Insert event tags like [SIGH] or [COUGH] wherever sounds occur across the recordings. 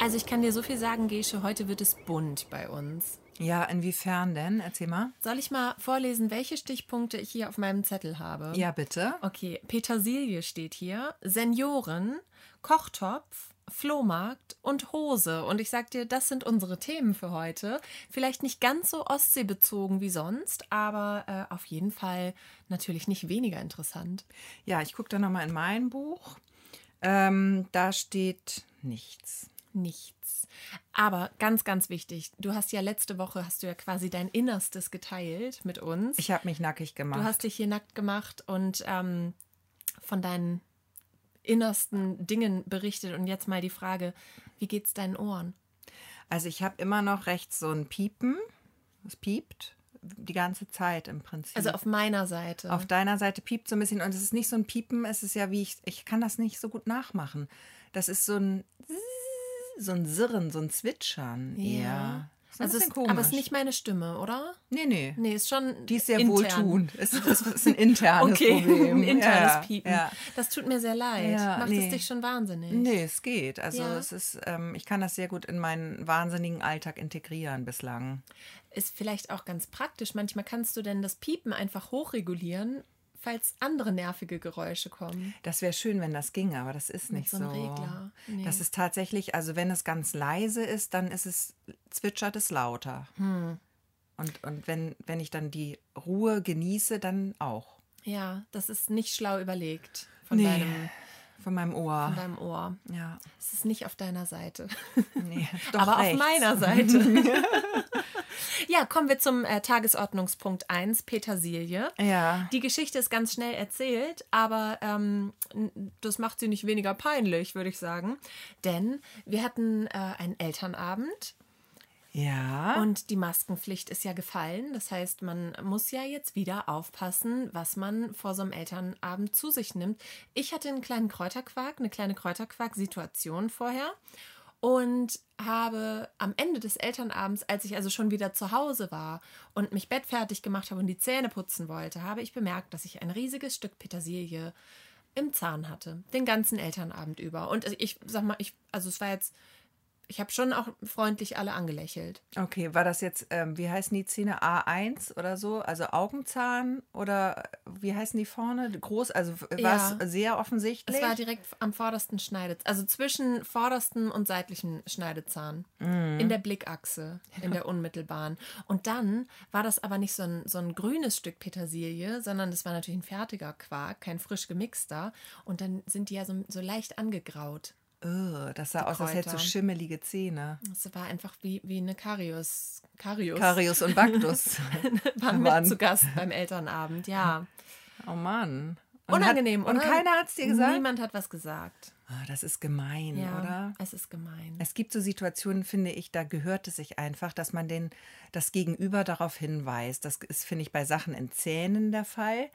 Also ich kann dir so viel sagen, Gesche, heute wird es bunt bei uns. Ja, inwiefern denn? Erzähl mal. Soll ich mal vorlesen, welche Stichpunkte ich hier auf meinem Zettel habe? Ja, bitte. Okay, Petersilie steht hier, Senioren, Kochtopf, Flohmarkt und Hose. Und ich sag dir, das sind unsere Themen für heute. Vielleicht nicht ganz so ostseebezogen wie sonst, aber äh, auf jeden Fall natürlich nicht weniger interessant. Ja, ich gucke da nochmal in mein Buch. Ähm, da steht nichts. Nichts. Aber ganz, ganz wichtig, du hast ja letzte Woche, hast du ja quasi dein Innerstes geteilt mit uns. Ich habe mich nackig gemacht. Du hast dich hier nackt gemacht und ähm, von deinen innersten Dingen berichtet. Und jetzt mal die Frage, wie geht's deinen Ohren? Also ich habe immer noch rechts so ein Piepen. Es piept die ganze Zeit im Prinzip. Also auf meiner Seite. Auf deiner Seite piept so ein bisschen und es ist nicht so ein Piepen, es ist ja wie ich, ich kann das nicht so gut nachmachen. Das ist so ein so ein Sirren, so ein Zwitschern Ja. eher. Ist also es, komisch. aber es ist nicht meine Stimme, oder? Nee, nee. Nee, ist schon. Die ist sehr intern. wohltuend. [LAUGHS] Es ist, es ist ein internes Okay, Problem. [LAUGHS] ein internes ja, Piepen. Ja. Das tut mir sehr leid. Ja, Macht nee. es dich schon wahnsinnig? Nee, es geht. Also Ja. es ist, ähm, ich kann das sehr gut in meinen wahnsinnigen Alltag integrieren bislang. Ist vielleicht auch ganz praktisch. Manchmal kannst du denn das Piepen einfach hochregulieren, falls andere nervige Geräusche kommen. Das wäre schön, wenn das ginge, aber das ist nicht so so. Regler. Nee. Das ist tatsächlich, also wenn es ganz leise ist, dann ist es, zwitschert es lauter. Hm. Und, und wenn, wenn ich dann die Ruhe genieße, dann auch. Ja, das ist nicht schlau überlegt von, Nee. deinem, Von meinem Ohr. von deinem Ohr. ja. Es ist nicht auf deiner Seite. [LAUGHS] Nee, aber rechts. auf meiner Seite. [LAUGHS] ja, kommen wir zum äh, Tagesordnungspunkt 1, Petersilie. Ja. Die Geschichte ist ganz schnell erzählt, aber ähm, das macht sie nicht weniger peinlich, würde ich sagen. Denn wir hatten äh, einen Elternabend Ja. und die Maskenpflicht ist ja gefallen. Das heißt, man muss ja jetzt wieder aufpassen, was man vor so einem Elternabend zu sich nimmt. Ich hatte einen kleinen Kräuterquark, eine kleine Kräuterquark-Situation vorher und habe am Ende des Elternabends, als ich also schon wieder zu Hause war und mich bettfertig gemacht habe und die Zähne putzen wollte, habe ich bemerkt, dass ich ein riesiges Stück Petersilie im Zahn hatte, den ganzen Elternabend über. Und ich sag mal, ich, also es war jetzt, ich habe schon auch freundlich alle angelächelt. Okay, war das jetzt, ähm, wie heißen die Zähne? A1 oder so? Also Augenzahn oder äh, wie heißen die vorne? Groß, also war Ja. es sehr offensichtlich? Es war direkt am vordersten Schneidezahn, also zwischen vordersten und seitlichen Schneidezahn. In der Blickachse, in der unmittelbaren. Und dann war das aber nicht so ein, so ein grünes Stück Petersilie, sondern das war natürlich ein fertiger Quark, kein frisch gemixter. Und dann sind die ja so, so leicht angegraut. Ugh, das sah aus, als hätte so schimmelige Zähne. Es war einfach wie, wie eine Karius. Karius. Karius und Baktus. [LAUGHS] waren Mann. mit zu Gast beim Elternabend, ja. oh Mann. Und Unangenehm, hat, Und oder? keiner hat es dir gesagt? Niemand hat was gesagt. Ah, das ist gemein, Ja, oder? es ist gemein. Es gibt so Situationen, finde ich, da gehört es sich einfach, dass man den, das Gegenüber darauf hinweist. Das ist, finde ich, bei Sachen in Zähnen der Fall.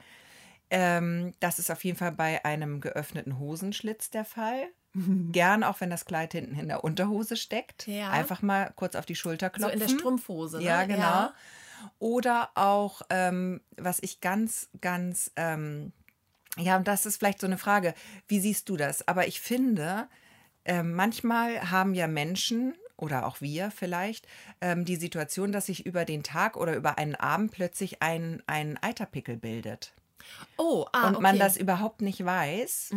Ähm, das ist auf jeden Fall bei einem geöffneten Hosenschlitz der Fall. [LAUGHS] Gern auch, wenn das Kleid hinten in der Unterhose steckt. Ja. Einfach mal kurz auf die Schulter So klopfen. in der Strumpfhose. Ne? Ja, genau. Ja. Oder auch, ähm, was ich ganz, ganz, ähm, ja, und das ist vielleicht so eine Frage, wie siehst du das? Aber ich finde, ähm, manchmal haben ja Menschen oder auch wir vielleicht ähm, die Situation, dass sich über den Tag oder über einen Abend plötzlich ein, ein Eiterpickel bildet Oh, ah, und man okay. Mhm. das überhaupt nicht weiß.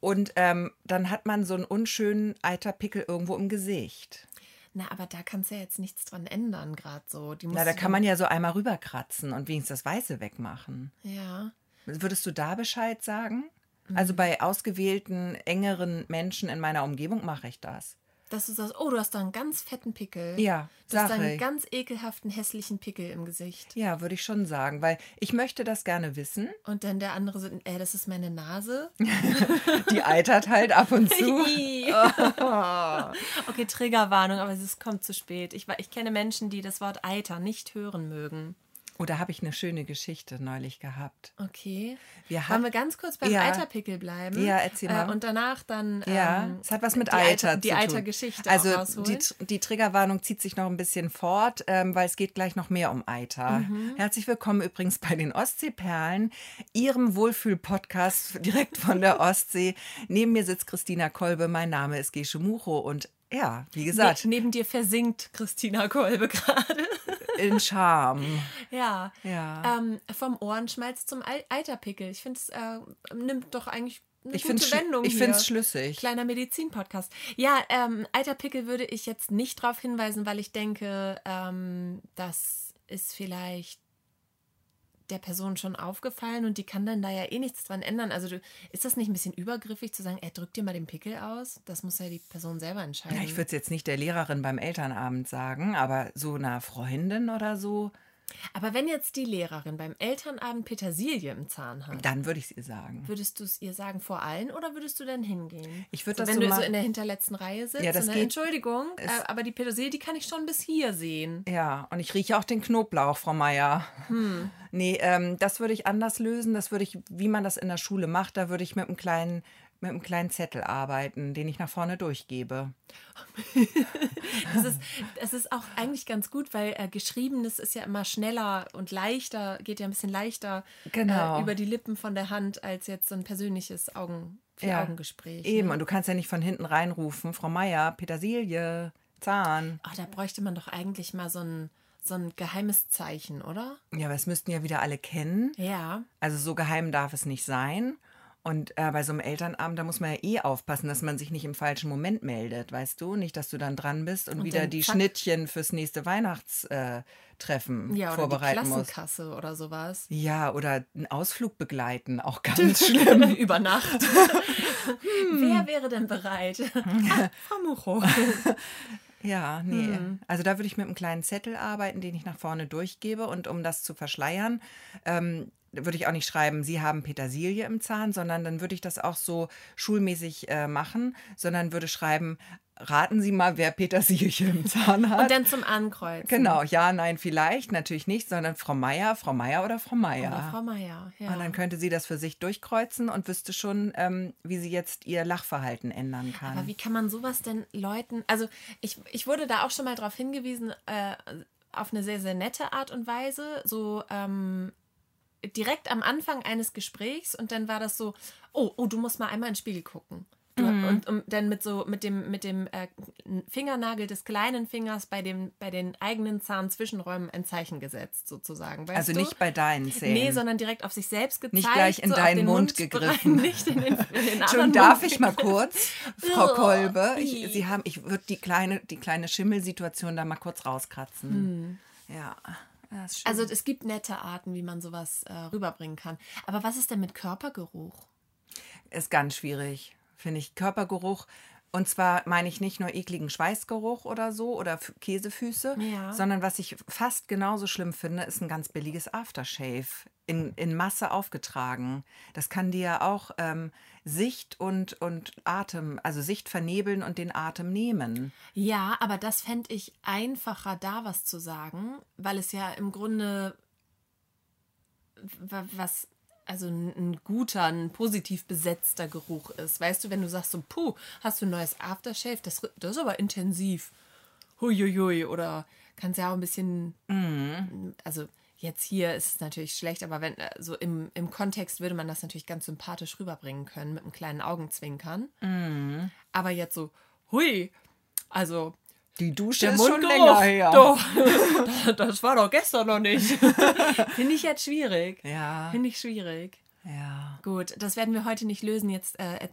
Und ähm, dann hat man so einen unschönen Eiterpickel irgendwo im Gesicht. Na, aber da kannst du ja jetzt nichts dran ändern, gerade so. Na, da kann man ja so einmal rüberkratzen und wenigstens das Weiße wegmachen. Ja. Würdest du da Bescheid sagen? Mhm. Also bei ausgewählten, engeren Menschen in meiner Umgebung mache ich das. Dass du sagst, oh, du hast da einen ganz fetten Pickel. Ja, Du hast da einen ich. ganz ekelhaften, hässlichen Pickel im Gesicht. Ja, würde ich schon sagen, weil ich möchte das gerne wissen. Und dann der andere so, äh, das ist meine Nase. [LAUGHS] Die eitert halt ab und zu. [LAUGHS] Ih. [LAUGHS] okay, Triggerwarnung, aber es kommt zu spät. Ich, ich kenne Menschen, die das Wort Eiter nicht hören mögen. Oder habe ich eine schöne Geschichte neulich gehabt? Okay. Wir Wollen haben- wir ganz kurz beim Ja. Eiterpickel bleiben? Ja, erzähl mal. Äh, und danach dann. Ja, ähm, es hat was mit die Eiter, Die zu tun. Eitergeschichte Also die, die Triggerwarnung zieht sich noch ein bisschen fort, ähm, weil es geht gleich noch mehr um Eiter. Mhm. Herzlich willkommen übrigens bei den Ostseeperlen, Ihrem Wohlfühl-Podcast direkt von der Ostsee. [LAUGHS] Neben mir sitzt Christina Kolbe, mein Name ist Gesche Mucho und ja, wie gesagt. Ne neben dir versinkt Christina Kolbe [LAUGHS] gerade. In Charme. [LAUGHS] ja. Ja. Ähm, vom Ohrenschmalz zum Al Eiterpickel. Ich finde, es äh, nimmt doch eigentlich eine Ich gute finde Wendung ich hier. find's schlüssig. Kleiner Medizin-Podcast. Ja, ähm, Eiterpickel würde ich jetzt nicht darauf hinweisen, weil ich denke, ähm, das ist vielleicht der Person schon aufgefallen und die kann dann da ja eh nichts dran ändern. Also du, ist das nicht ein bisschen übergriffig zu sagen, ey, drück dir mal den Pickel aus? Das muss ja die Person selber entscheiden. Ja, ich würde es jetzt nicht der Lehrerin beim Elternabend sagen, aber so einer Freundin oder so, Aber wenn jetzt die Lehrerin beim Elternabend Petersilie im Zahn hat, dann würde ich es ihr sagen. würdest du es ihr sagen vor allen oder würdest du dann hingehen? Ich würd so, das wenn so du so in der hinterletzten Reihe sitzt Ja, das dann, geht- Entschuldigung, äh, aber die Petersilie, die kann ich schon bis hier sehen. Ja, und ich rieche auch den Knoblauch, Frau Meier. Hm. Nee, ähm, das würde ich anders lösen. Das würde ich, wie man das in der Schule macht, da würde ich mit einem kleinen, mit einem kleinen Zettel arbeiten, den ich nach vorne durchgebe. [LAUGHS] Das ist, das ist auch eigentlich ganz gut, weil äh, geschriebenes ist ja immer schneller und leichter, geht ja ein bisschen leichter Genau. äh, über die Lippen von der Hand als jetzt so ein persönliches Augen, Ja, Vier-Augen-Gespräch. Eben, Ne? und du kannst ja nicht von hinten reinrufen, Frau Meier, Petersilie, Zahn. Ach, da bräuchte man doch eigentlich mal so ein, so ein geheimes Zeichen, oder? Ja, aber es müssten ja wieder alle kennen. Ja. Also so geheim darf es nicht sein. Und äh, bei so einem Elternabend, da muss man ja eh aufpassen, dass man sich nicht im falschen Moment meldet, weißt du? Nicht, dass du dann dran bist und, Und wieder die zack. Schnittchen fürs nächste Weihnachtstreffen Treffen Ja, oder die vorbereiten musst. Klassenkasse oder sowas. Ja, oder einen Ausflug begleiten, auch [LAUGHS] ganz schlimm. [LAUGHS] Über Nacht. [LAUGHS] Wer wäre denn bereit? ah, Frau Mucho. Ja, nee. Hm. Also da würde ich mit einem kleinen Zettel arbeiten, den ich nach vorne durchgebe. Und um das zu verschleiern, ähm, würde ich auch nicht schreiben, Sie haben Petersilie im Zahn, sondern dann würde ich das auch so schulmäßig äh, machen, sondern würde schreiben, raten Sie mal, wer Petersilie im Zahn hat. Und dann zum Ankreuzen. genau, ja, nein, vielleicht, natürlich nicht, sondern Frau Meier, Frau Meier oder Frau Meier. Oder Frau Meier. Ja. Und dann könnte sie das für sich durchkreuzen und wüsste schon, ähm, wie sie jetzt ihr Lachverhalten ändern kann. Aber wie kann man sowas denn Leuten, also ich, ich wurde da auch schon mal darauf hingewiesen, äh, auf eine sehr, sehr nette Art und Weise, so ähm, direkt am Anfang eines Gesprächs und dann war das so, oh, oh, du musst mal einmal in den Spiegel gucken. Mhm. und, und dann mit so mit dem mit dem äh, Fingernagel des kleinen Fingers bei dem bei den eigenen Zahnzwischenräumen ein Zeichen gesetzt sozusagen. Also du? nicht bei deinen Zähnen. Nee, sondern direkt auf sich selbst gezeigt. gleich in so deinen Mund Mundbereich, gegriffen. [LAUGHS] Nicht in den, in den [LAUGHS] Schon darf Mund ich mal kurz, Frau Ugh, Kolbe, ich. Sie haben, ich würde die kleine, die kleine Schimmelsituation da mal kurz rauskratzen. Ja, das ist schön. Also es gibt nette Arten, wie man sowas äh, rüberbringen kann. Aber was ist denn mit Körpergeruch? ist ganz schwierig, finde ich. Körpergeruch. Und zwar meine ich nicht nur ekligen Schweißgeruch oder so oder F- Käsefüße, Ja. sondern was ich fast genauso schlimm finde, ist ein ganz billiges Aftershave. In, in Masse aufgetragen. Das kann dir ja auch ähm, Sicht und, und Atem, also Sicht vernebeln und den Atem nehmen. Ja, aber das fände ich einfacher, da was zu sagen, weil es ja im Grunde wa- was, also ein, ein guter, ein positiv besetzter Geruch ist. Weißt du, wenn du sagst so, puh, hast du ein neues Aftershave, das, das ist aber intensiv. Huiuiui, oder kannst ja auch ein bisschen, also jetzt hier ist es natürlich schlecht, aber wenn, äh, so im, im Kontext würde man das natürlich ganz sympathisch rüberbringen können, mit einem kleinen Augenzwinkern. Aber jetzt so, hui, also Die Dusche der ist schon länger her. doch, [LAUGHS] das war doch gestern noch nicht. [LAUGHS] Finde ich jetzt schwierig. Ja, Finde ich schwierig. ja. Gut, das werden wir heute nicht lösen. Jetzt äh, er-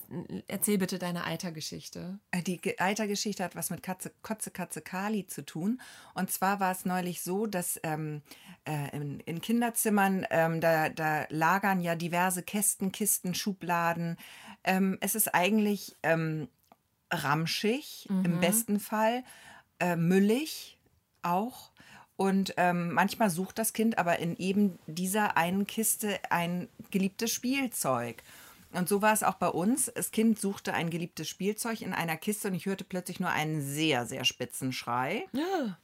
erzähl bitte deine Eitergeschichte. Äh, Die Ge- Eitergeschichte hat was mit Katze, Kotze, Katze, Kali zu tun. Und zwar war es neulich so, dass ähm, äh, in, in Kinderzimmern, ähm, da, da lagern ja diverse Kästen, Kisten, Schubladen. Ähm, es ist eigentlich ähm, ramschig, im besten Fall, äh, müllig auch. Und ähm, manchmal sucht das Kind aber in eben dieser einen Kiste ein geliebtes Spielzeug. Und so war es auch bei uns. Das Kind suchte ein geliebtes Spielzeug in einer Kiste und ich hörte plötzlich nur einen sehr, sehr spitzen Schrei. Ja.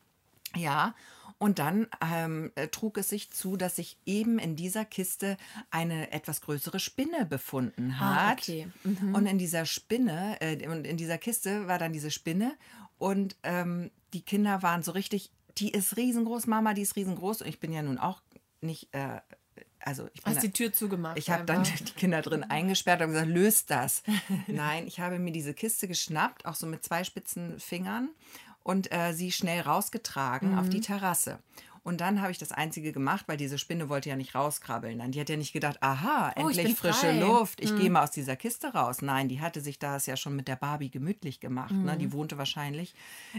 Ja, und dann ähm, äh, trug es sich zu, dass sich eben in dieser Kiste eine etwas größere Spinne befunden Ah, hat. okay. Und in dieser Spinne, äh, und in dieser Kiste war dann diese Spinne und ähm, die Kinder waren so richtig, die ist riesengroß, Mama, die ist riesengroß. Und ich bin ja nun auch nicht, äh, also ich bin Hast die Tür zugemacht. ich habe dann die Kinder drin eingesperrt und gesagt, löst das. [LAUGHS] Nein, ich habe mir diese Kiste geschnappt, auch so mit zwei spitzen Fingern und äh, sie schnell rausgetragen auf die Terrasse. Und dann habe ich das Einzige gemacht, weil diese Spinne wollte ja nicht rauskrabbeln. Dann die hat ja nicht gedacht, aha, Oh, ich endlich frische frei. Luft, ich gehe mal aus dieser Kiste raus. Nein, die hatte sich das ja schon mit der Barbie gemütlich gemacht. Ne? Mhm. Die wohnte wahrscheinlich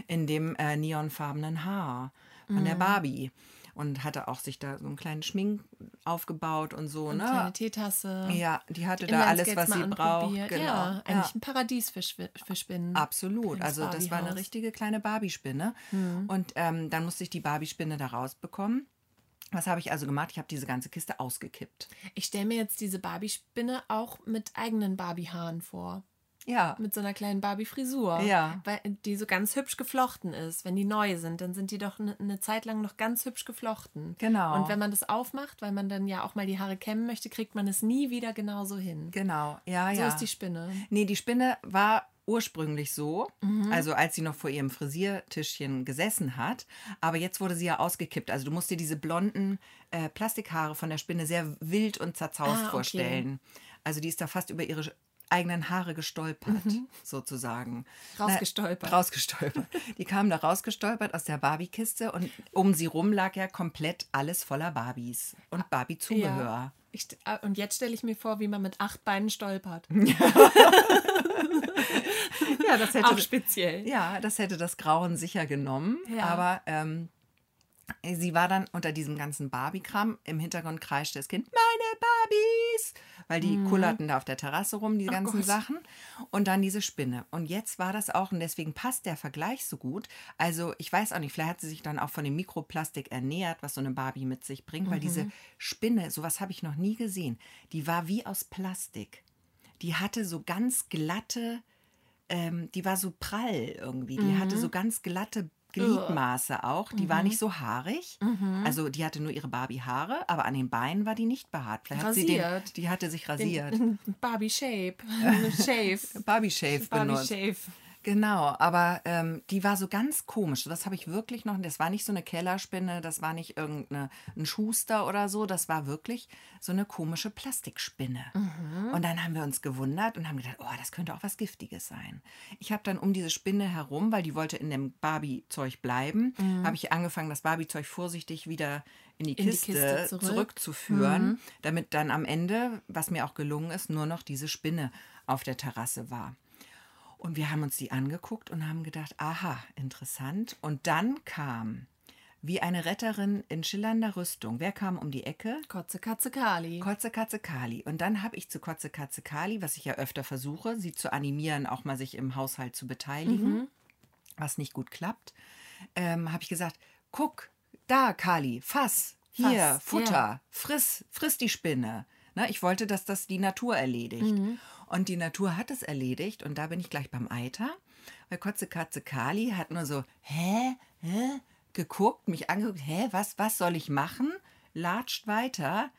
in dem äh, neonfarbenen Haar von Mhm. der Barbie. Und hatte auch sich da so einen kleinen Schmink aufgebaut und so. Eine ne? kleine Teetasse. Ja, die hatte da alles, was sie braucht. Genau. Ja, eigentlich ein Paradies für, für Spinnen. Absolut. Also das war eine richtige kleine Barbie-Spinne. Hm. Und ähm, dann musste ich die Barbie-Spinne da rausbekommen. Was habe ich also gemacht? Ich habe diese ganze Kiste ausgekippt. Ich stelle mir jetzt diese Barbie-Spinne auch mit eigenen Barbie-Haaren vor. Ja. Mit so einer kleinen Barbie-Frisur. Ja. Weil die so ganz hübsch geflochten ist. Wenn die neu sind, dann sind die doch eine ne Zeit lang noch ganz hübsch geflochten. Genau. Und wenn man das aufmacht, weil man dann ja auch mal die Haare kämmen möchte, kriegt man es nie wieder genauso hin. Genau. Ja, So ja. ist die Spinne. Nee, die Spinne war ursprünglich so, Mhm. also als sie noch vor ihrem Frisiertischchen gesessen hat. Aber jetzt wurde sie ja ausgekippt. Also du musst dir diese blonden äh, Plastikhaare von der Spinne sehr wild und zerzaust Ah, okay. vorstellen. Also die ist da fast über ihre eigenen Haare gestolpert, sozusagen. Mhm. Rausgestolpert. Na, rausgestolpert. Die kamen da rausgestolpert aus der Barbie-Kiste und um sie rum lag ja komplett alles voller Barbies und Barbie-Zubehör. Ja. Ah, und jetzt stelle ich mir vor, wie man mit acht Beinen stolpert. [LAUGHS] Ja, das hätte, Auch speziell. Ja, das hätte das Grauen sicher genommen. Ja. Aber ähm, sie war dann unter diesem ganzen Barbie-Kram. Im Hintergrund kreischte das Kind, meine Barbies! Weil die kullerten da auf der Terrasse rum, die ganzen Mhm. Gott. Sachen. Und dann diese Spinne. Und jetzt war das auch, und deswegen passt der Vergleich so gut. Also, ich weiß auch nicht, vielleicht hat sie sich dann auch von dem Mikroplastik ernährt, was so eine Barbie mit sich bringt. Weil Mhm. diese Spinne, sowas habe ich noch nie gesehen. Die war wie aus Plastik. Die hatte so ganz glatte ähm, die war so prall irgendwie. Die hatte Mhm. so ganz glatte Gliedmaße auch. Die war nicht so haarig. Mhm. Also die hatte nur ihre Barbie-Haare, aber an den Beinen war die nicht behaart. Vielleicht hat sie den, Rasiert. die hatte sich rasiert. [LAUGHS] Barbie [LAUGHS] Shape. Shave. Barbie-Shave Barbie benutzt. Shave. Genau, aber ähm, die war so ganz komisch. Das habe ich wirklich noch. Das war nicht so eine Kellerspinne, das war nicht irgendein Schuster oder so. Das war wirklich so eine komische Plastikspinne. Und dann haben wir uns gewundert und haben gedacht, oh, das könnte auch was Giftiges sein. Ich habe dann um diese Spinne herum, weil die wollte in dem Barbie-Zeug bleiben, habe ich angefangen, das Barbie-Zeug vorsichtig wieder in die In die Kiste, Kiste zurück. zurückzuführen, damit dann am Ende, was mir auch gelungen ist, nur noch diese Spinne auf der Terrasse war. Und wir haben uns die angeguckt und haben gedacht, aha, interessant. Und dann kam, wie eine Retterin in schillernder Rüstung, wer kam um die Ecke? Kotze Katze Kali. Kotze Katze Kali. Und dann habe ich zu Kotze Katze Kali, was ich ja öfter versuche, sie zu animieren, auch mal sich im Haushalt zu beteiligen, was nicht gut klappt, ähm, habe ich gesagt, guck, da Kali, fass, hier, Fass, Futter, ja. friss, friss die Spinne. Ne, ich wollte, dass das die Natur erledigt. Und die Natur hat es erledigt und da bin ich gleich beim Eiter. Weil Kotze Katze Kali hat nur so, hä, hä, geguckt, mich angeguckt, hä, was, was soll ich machen? Latscht weiter,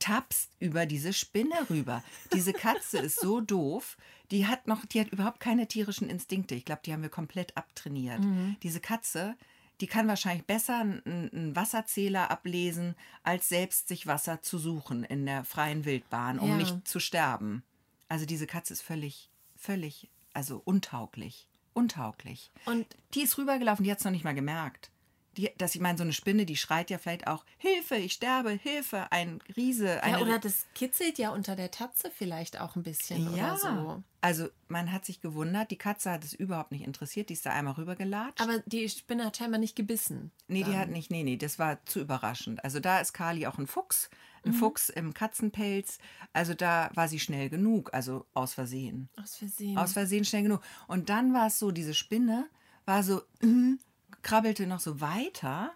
tapst über diese Spinne rüber. Diese Katze ist so doof, die hat noch, die hat überhaupt keine tierischen Instinkte. Ich glaube, die haben wir komplett abtrainiert. Diese Katze, die kann wahrscheinlich besser einen, Wasserzähler ablesen, als selbst sich Wasser zu suchen in der freien Wildbahn, um Ja. nicht zu sterben. Also diese Katze ist völlig, völlig, also untauglich. Untauglich. Und Die ist rübergelaufen, die hat es noch nicht mal gemerkt. Die, dass ich meine, so eine Spinne, die schreit ja vielleicht auch, Hilfe, ich sterbe, Hilfe, ein Riese, ja, oder das kitzelt ja unter der Tatze vielleicht auch ein bisschen ja. oder so. Also man hat sich gewundert, die Katze hat es überhaupt nicht interessiert, die ist da einmal rübergelatscht. Aber die Spinne hat scheinbar nicht gebissen. Nee, die hat nicht, nee, nee, das war zu überraschend. Also da ist Kali auch ein Fuchs, ein Fuchs im Katzenpelz. Also da war sie schnell genug, also aus Versehen. Aus Versehen. Aus Versehen schnell genug. Und dann war es so, diese Spinne war so, äh, krabbelte noch so weiter.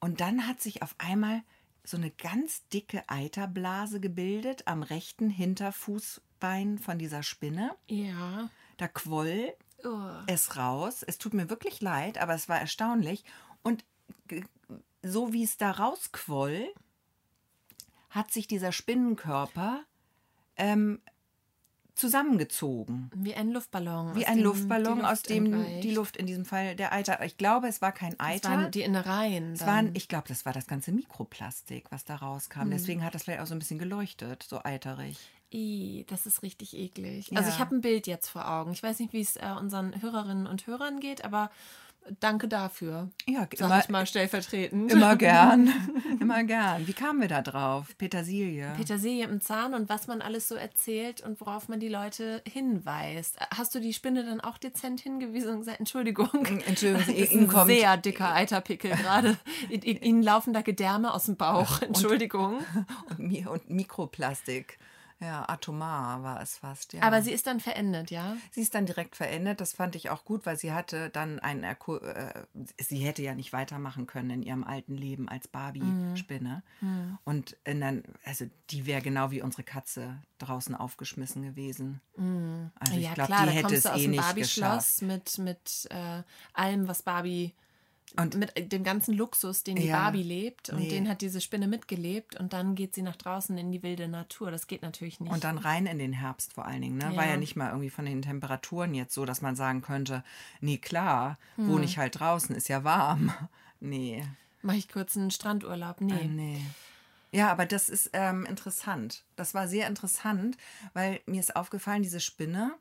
Und dann hat sich auf einmal so eine ganz dicke Eiterblase gebildet am rechten Hinterfußbein von dieser Spinne. ja. Da quoll Oh. es raus. Es tut mir wirklich leid, aber es war erstaunlich. Und so wie es da rausquoll, hat sich dieser Spinnenkörper ähm, zusammengezogen. Wie ein Luftballon. Wie ein dem Luftballon, Luft aus dem entweicht. die Luft in diesem Fall der Eiter. Ich glaube, es war kein Es Eiter. waren die Innereien. Es waren, ich glaube, das war das ganze Mikroplastik, was da rauskam. Hm. Deswegen hat das vielleicht auch so ein bisschen geleuchtet, so eiterig. I, das ist richtig eklig. Also Ja. ich habe ein Bild jetzt vor Augen. Ich weiß nicht, wie es äh, unseren Hörerinnen und Hörern geht, aber danke dafür. Ja, Sag immer, ich mal stellvertretend. immer [LAUGHS] gern. immer gern. Wie kamen wir da drauf? Petersilie. Petersilie im Zahn und was man alles so erzählt und worauf man die Leute hinweist. Hast du die Spinne dann auch dezent hingewiesen und gesagt, Entschuldigung, Entschuldigen Sie, das ist Ihnen ein kommt- sehr dicker Eiterpickel gerade. Ihnen laufen da Gedärme aus dem Bauch. Entschuldigung. [LAUGHS] und, Mi- und Mikroplastik. Ja, atomar war es fast. Ja. Aber sie ist dann verendet, ja? Sie ist dann direkt verendet. Das fand ich auch gut, weil sie hatte dann ein Erku äh, sie hätte ja nicht weitermachen können in ihrem alten Leben als Barbie-Spinne. Und in dann, also die wäre genau wie unsere Katze draußen aufgeschmissen gewesen. Also ich ja, glaube, die da hätte es eh dem nicht Barbie-Schloss geschafft. mit, mit äh, allem, was Barbie Und- mit dem ganzen Luxus, den die Ja, Barbie lebt und nee. den hat diese Spinne mitgelebt und dann geht sie nach draußen in die wilde Natur. Das geht natürlich nicht. Und dann rein in den Herbst vor allen Dingen. Ne? War Ja. ja nicht mal irgendwie von den Temperaturen jetzt so, dass man sagen könnte, nee, klar, Hm. wohne ich halt draußen, ist ja warm. [LAUGHS] Nee. Mache ich kurz einen Strandurlaub? Nee. Äh, nee. Ja, aber das ist ähm, interessant. Das war sehr interessant, weil mir ist aufgefallen, diese Spinne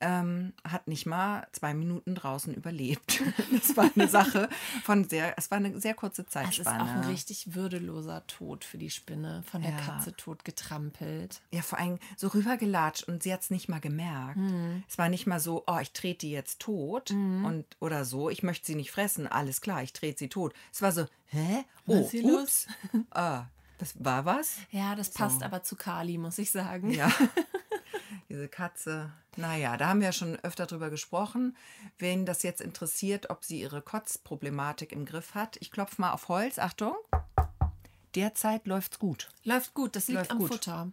ähm, hat nicht mal zwei Minuten draußen überlebt. [LAUGHS] Das war eine Sache von sehr, es war eine sehr kurze Es ist auch ein Zeitspanne. richtig würdeloser Tod für die Spinne, von der Ja. Katze tot getrampelt. Ja, vor allem so rübergelatscht und sie hat es nicht mal gemerkt. Hm. Es war nicht mal so, oh, ich trete die jetzt tot und oder so, ich möchte sie nicht fressen, alles klar, ich trete sie tot. Es war so, hä? Oh, ups. ah, das war was? Ja, das passt aber zu Kali, muss ich sagen. Ja. [LAUGHS] Diese Katze. Naja, da haben wir ja schon öfter drüber gesprochen. Wen das jetzt interessiert, ob sie ihre Kotzproblematik im Griff hat, ich klopfe mal auf Holz. Achtung. Derzeit läuft's gut. Läuft gut, das liegt Läuft am gut. Futter.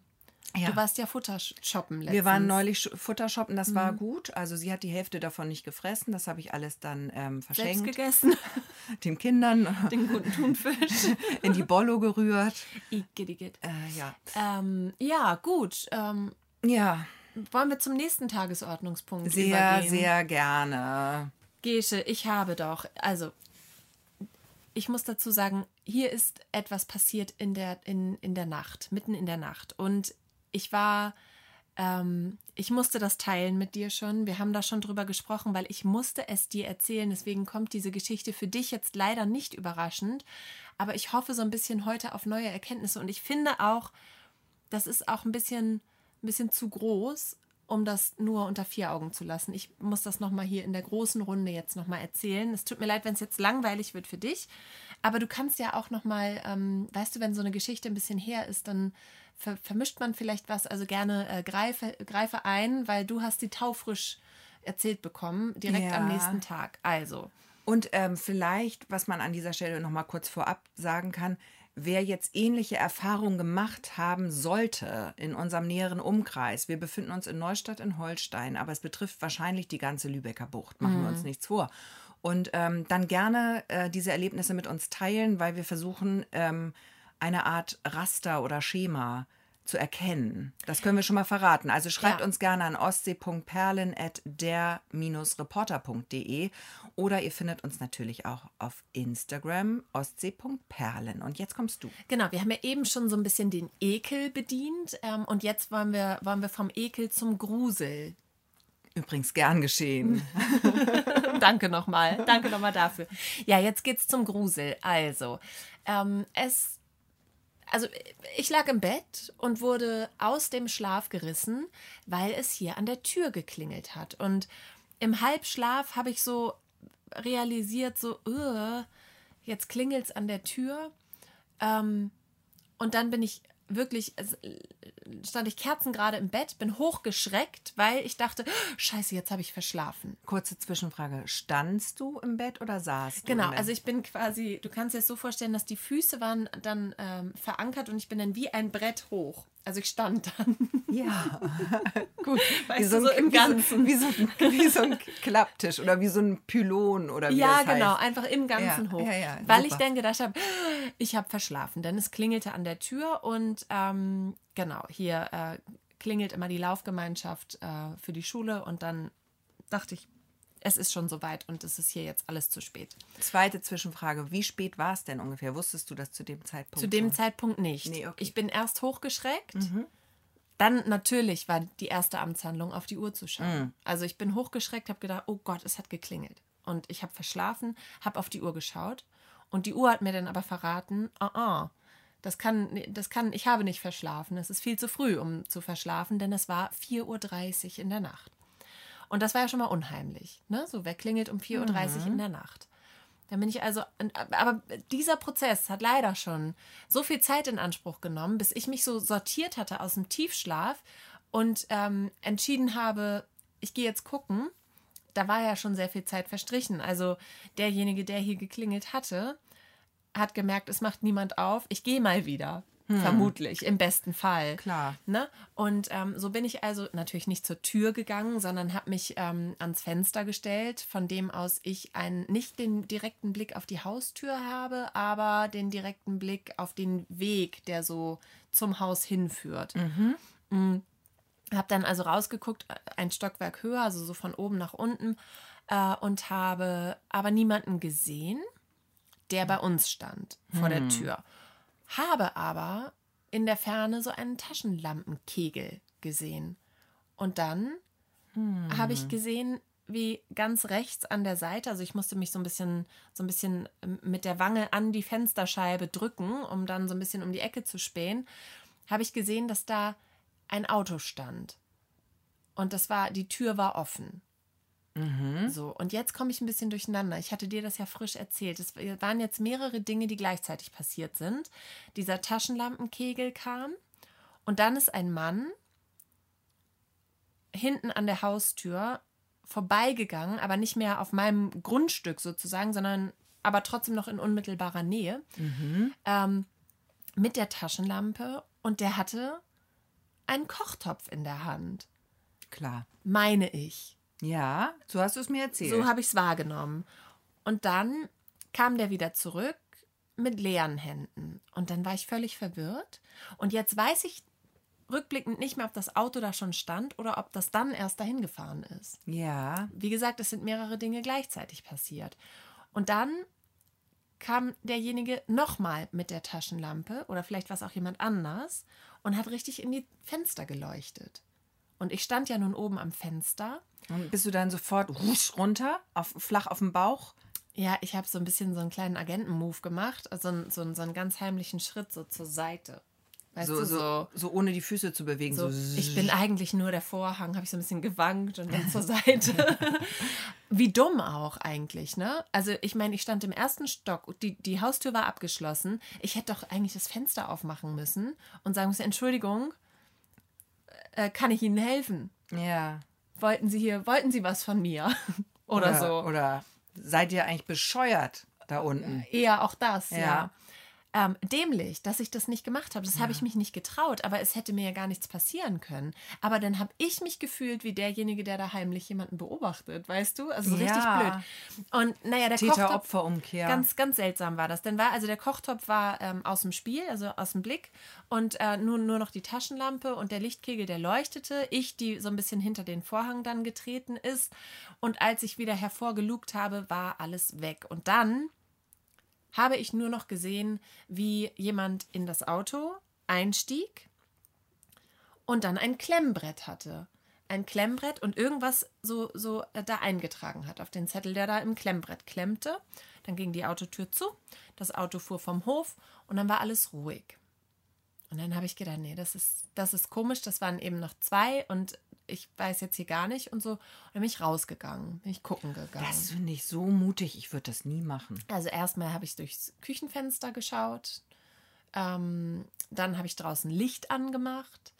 Ja. Du warst ja Futter shoppen letztens. Wir waren neulich Futter shoppen, das Mhm. war gut. Also sie hat die Hälfte davon nicht gefressen. Das habe ich alles dann ähm, selbst verschenkt. gegessen, [LAUGHS] Den Kindern den guten Thunfisch. [LAUGHS] in die Bollo gerührt. Igidigit. Äh, ja. Ähm, ja, gut. Ähm, Ja, wollen wir zum nächsten Tagesordnungspunkt sehr, übergehen? sehr gerne. Gesche, ich habe doch, also ich muss dazu sagen, hier ist etwas passiert in der, in, in der Nacht, mitten in der Nacht. Und ich war, ähm, ich musste das teilen mit dir schon. Wir haben da schon drüber gesprochen, weil ich musste es dir erzählen. Deswegen kommt diese Geschichte für dich jetzt leider nicht überraschend. Aber ich hoffe so ein bisschen heute auf neue Erkenntnisse. Und ich finde auch, das ist auch ein bisschen, ein bisschen zu groß, um das nur unter vier Augen zu lassen. Ich muss das nochmal hier in der großen Runde jetzt nochmal erzählen. Es tut mir leid, wenn es jetzt langweilig wird für dich, aber du kannst ja auch nochmal, ähm, weißt du, wenn so eine Geschichte ein bisschen her ist, dann ver vermischt man vielleicht was. Also gerne äh, greife, greife ein, weil du hast die taufrisch erzählt bekommen, direkt am Ja. nächsten Tag. Also, Und ähm, vielleicht, was man an dieser Stelle noch mal kurz vorab sagen kann, wer jetzt ähnliche Erfahrungen gemacht haben sollte in unserem näheren Umkreis. Wir befinden uns in Neustadt in Holstein, aber es betrifft wahrscheinlich die ganze Lübecker Bucht, machen wir uns nichts vor. Und ähm, dann gerne äh, diese Erlebnisse mit uns teilen, weil wir versuchen, ähm, eine Art Raster oder Schema zu erkennen. Das können wir schon mal verraten. Also schreibt Ja. uns gerne an ostsee.perlen.der-reporter.de oder ihr findet uns natürlich auch auf Instagram ostsee.perlen. Und jetzt kommst du. Genau, wir haben ja eben schon so ein bisschen den Ekel bedient ähm, und jetzt wollen wir, wollen wir vom Ekel zum Grusel. Übrigens gern geschehen. [LAUGHS] Danke nochmal. Danke nochmal dafür. Ja, jetzt geht's zum Grusel. Also, ähm, es. Also, ich lag im Bett und wurde aus dem Schlaf gerissen, weil es hier an der Tür geklingelt hat. Und im Halbschlaf habe ich so realisiert, so, "Ugh, jetzt klingelt's an der Tür. Ähm, und dann bin ich wirklich, es, stand ich kerzengerade im Bett, bin hochgeschreckt, weil ich dachte, Scheiße, jetzt habe ich verschlafen. Kurze Zwischenfrage. Standst du im Bett oder saßt du? Genau, also ich bin quasi, du kannst dir das so vorstellen, dass die Füße waren dann ähm, verankert und ich bin dann wie ein Brett hoch. Also ich stand dann. Ja, [LAUGHS] gut. Weißt du, so im wie Ganzen. Wie so, wie so ein Klapptisch oder wie so ein Pylon oder wie ja, das genau, heißt. einfach im Ganzen Ja, hoch. ja, ja, weil super. ich dann gedacht habe, ich habe verschlafen, denn es klingelte an der Tür und ähm, genau, hier äh, klingelt immer die Laufgemeinschaft äh, für die Schule und dann dachte ich, es ist schon soweit und es ist hier jetzt alles zu spät. Zweite Zwischenfrage. Wie spät war es denn ungefähr? Wusstest du das zu dem Zeitpunkt? Zu dem schon? Zeitpunkt nicht. Nee, okay. Ich bin erst hochgeschreckt. Dann natürlich war die erste Amtshandlung, auf die Uhr zu schauen. Also ich bin hochgeschreckt, habe gedacht, oh Gott, es hat geklingelt. Und ich habe verschlafen, habe auf die Uhr geschaut. Und die Uhr hat mir dann aber verraten, ah, ah, das kann, das kann, ich habe nicht verschlafen. Es ist viel zu früh, um zu verschlafen, denn es war 4.30 Uhr in der Nacht. Und das war ja schon mal unheimlich. Ne? So, wer klingelt um 4.30 Uhr in der Nacht? Dann bin ich also, aber dieser Prozess hat leider schon so viel Zeit in Anspruch genommen, bis ich mich so sortiert hatte aus dem Tiefschlaf und ähm, entschieden habe, ich gehe jetzt gucken. Da war ja schon sehr viel Zeit verstrichen. Also derjenige, der hier geklingelt hatte, hat gemerkt, es macht niemand auf. Ich gehe mal wieder. Vermutlich, im besten Fall. Klar. Ne? Und ähm, so bin ich also natürlich nicht zur Tür gegangen, sondern habe mich ähm, ans Fenster gestellt, von dem aus ich einen, nicht den direkten Blick auf die Haustür habe, aber den direkten Blick auf den Weg, der so zum Haus hinführt. Mhm. Habe dann also rausgeguckt, ein Stockwerk höher, also so von oben nach unten, äh, und habe aber niemanden gesehen, der bei uns stand vor der Tür. Habe aber in der Ferne so einen Taschenlampenkegel gesehen. Und dann habe ich gesehen, wie ganz rechts an der Seite, also ich musste mich so ein bisschen, so ein bisschen ähm, mit der Wange an die Fensterscheibe drücken, um dann so ein bisschen um die Ecke zu spähen, habe ich gesehen, dass da ein Auto stand. Und das war, die Tür war offen. So, und jetzt komme ich ein bisschen durcheinander. Ich hatte dir das ja frisch erzählt. Es waren jetzt mehrere Dinge, die gleichzeitig passiert sind. Dieser Taschenlampenkegel kam und dann ist ein Mann hinten an der Haustür vorbeigegangen, aber nicht mehr auf meinem Grundstück sozusagen, sondern aber trotzdem noch in unmittelbarer Nähe ähm, mit der Taschenlampe und der hatte einen Kochtopf in der Hand, Klar. meine ich. Ja, so hast du es mir erzählt. So habe ich es wahrgenommen. Und dann kam der wieder zurück mit leeren Händen. Und dann war ich völlig verwirrt. Und jetzt weiß ich rückblickend nicht mehr, ob das Auto da schon stand oder ob das dann erst dahin gefahren ist. ja. Wie gesagt, es sind mehrere Dinge gleichzeitig passiert. Und dann kam derjenige nochmal mit der Taschenlampe oder vielleicht war es auch jemand anders und hat richtig in die Fenster geleuchtet. Und ich stand ja nun oben am Fenster Und bist du dann sofort husch, runter, auf, flach auf dem Bauch? Ja, ich habe so ein bisschen so einen kleinen Agenten-Move gemacht, also so, einen- so, einen- so einen ganz heimlichen Schritt so zur Seite. Weißt So, du, so, so ohne die Füße zu bewegen. so, So, ich bin eigentlich nur der Vorhang, habe ich so ein bisschen gewankt und dann zur Seite. [LAUGHS] Wie dumm auch eigentlich, ne? Also ich meine, ich stand im ersten Stock, die, die Haustür war abgeschlossen. Ich hätte doch eigentlich das Fenster aufmachen müssen und sagen müssen, Entschuldigung, äh, kann ich Ihnen helfen? Ja. Wollten Sie hier, wollten Sie was von mir? [LAUGHS] Oder, so. Oder seid ihr eigentlich bescheuert da unten? Eher auch das, ja. Ja. Ähm, dämlich, dass ich das nicht gemacht habe. Das habe ich mich nicht getraut, aber es hätte mir ja gar nichts passieren können. Aber dann habe ich mich gefühlt wie derjenige, der da heimlich jemanden beobachtet, weißt du? Also so richtig Ja. blöd. Und naja, der Kochtopf, Täter-Opfer-Umkehr. ganz, ganz seltsam war das. Denn war, also der Kochtopf war ähm, aus dem Spiel, also aus dem Blick und äh, nur, nur noch die Taschenlampe und der Lichtkegel, der leuchtete. Ich, die so ein bisschen hinter den Vorhang dann getreten ist. Und als ich wieder hervorgelugt habe, war alles weg. Und dann habe ich nur noch gesehen, wie jemand in das Auto einstieg und dann ein Klemmbrett hatte. Ein Klemmbrett und irgendwas so, so äh, da eingetragen hat auf den Zettel, der da im Klemmbrett klemmte. Dann ging die Autotür zu, das Auto fuhr vom Hof und dann war alles ruhig. Und dann habe ich gedacht, nee, das ist, das ist komisch, das waren eben noch zwei und ich weiß jetzt hier gar nicht und so. Und dann bin ich rausgegangen, bin ich gucken gegangen. Das finde ich so mutig. Ich würde das nie machen. Also erstmal habe ich durchs Küchenfenster geschaut. Ähm, dann habe ich draußen Licht angemacht.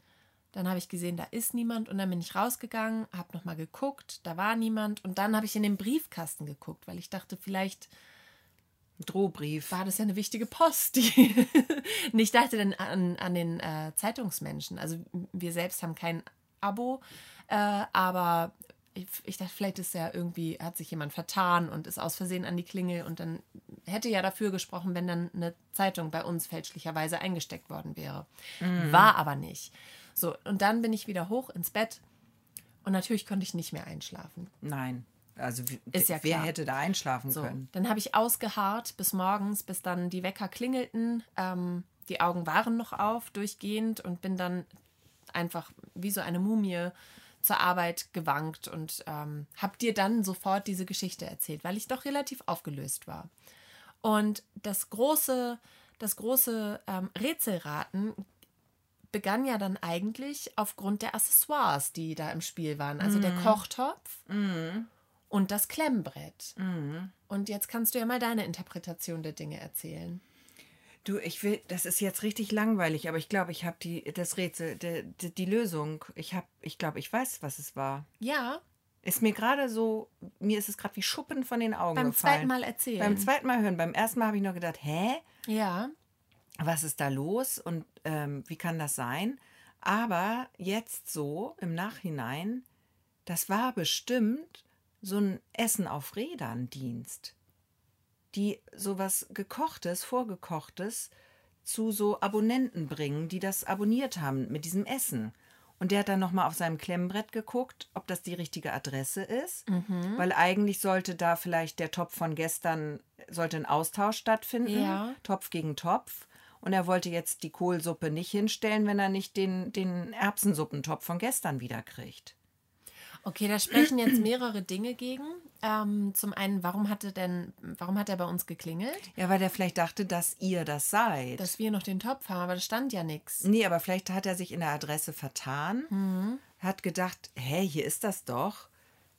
Dann habe ich gesehen, da ist niemand. Und dann bin ich rausgegangen, habe nochmal geguckt, da war niemand. Und dann habe ich in den Briefkasten geguckt, weil ich dachte, vielleicht Drohbrief. war das ja eine wichtige Post. Und [LAUGHS] ich dachte dann an, an den äh, Zeitungsmenschen. Also wir selbst haben kein Abo, äh, aber ich, ich dachte, vielleicht ist ja irgendwie, hat sich jemand vertan und ist aus Versehen an die Klingel und dann hätte ja dafür gesprochen, wenn dann eine Zeitung bei uns fälschlicherweise eingesteckt worden wäre. War aber nicht. So, und dann bin ich wieder hoch ins Bett und natürlich konnte ich nicht mehr einschlafen. Nein. Also Ist ja wer klar. hätte da einschlafen So, können? dann habe ich ausgeharrt bis morgens, bis dann die Wecker klingelten. Ähm, die Augen waren noch auf, durchgehend und bin dann einfach wie so eine Mumie zur Arbeit gewankt und ähm, habe dir dann sofort diese Geschichte erzählt, weil ich doch relativ aufgelöst war. Und das große, das große ähm, Rätselraten begann ja dann eigentlich aufgrund der Accessoires, die da im Spiel waren. Also der Kochtopf und das Klemmbrett. Und jetzt kannst du ja mal deine Interpretation der Dinge erzählen. Du, ich will, das ist jetzt richtig langweilig, aber ich glaube, ich habe die, das Rätsel, die, die, die Lösung. Ich habe, ich glaube, ich weiß, was es war. Ja, Ist mir gerade so, mir ist es gerade wie Schuppen von den Augen beim gefallen. zweiten Mal erzählen. Beim zweiten Mal hören. Beim ersten Mal habe ich noch gedacht, hä? ja, was ist da los und ähm, wie kann das sein? Aber jetzt so im Nachhinein, das war bestimmt so ein Essen auf Rädern Dienst, die sowas gekochtes, vorgekochtes zu so Abonnenten bringen, die das abonniert haben mit diesem Essen. Und der hat dann nochmal auf seinem Klemmbrett geguckt, ob das die richtige Adresse ist. Weil eigentlich sollte da vielleicht der Topf von gestern, sollte ein Austausch stattfinden. Ja. Topf gegen Topf. Und er wollte jetzt die Kohlsuppe nicht hinstellen, wenn er nicht den, den Erbsensuppentopf von gestern wiederkriegt. Okay, da sprechen jetzt mehrere Dinge gegen. Ähm, zum einen, warum hatte denn, warum hat er bei uns geklingelt? Ja, weil der vielleicht dachte, dass ihr das seid. Dass wir noch den Topf haben, aber da stand ja nichts. nee, aber vielleicht hat er sich in der Adresse vertan. Hat gedacht, hä, hier ist das doch.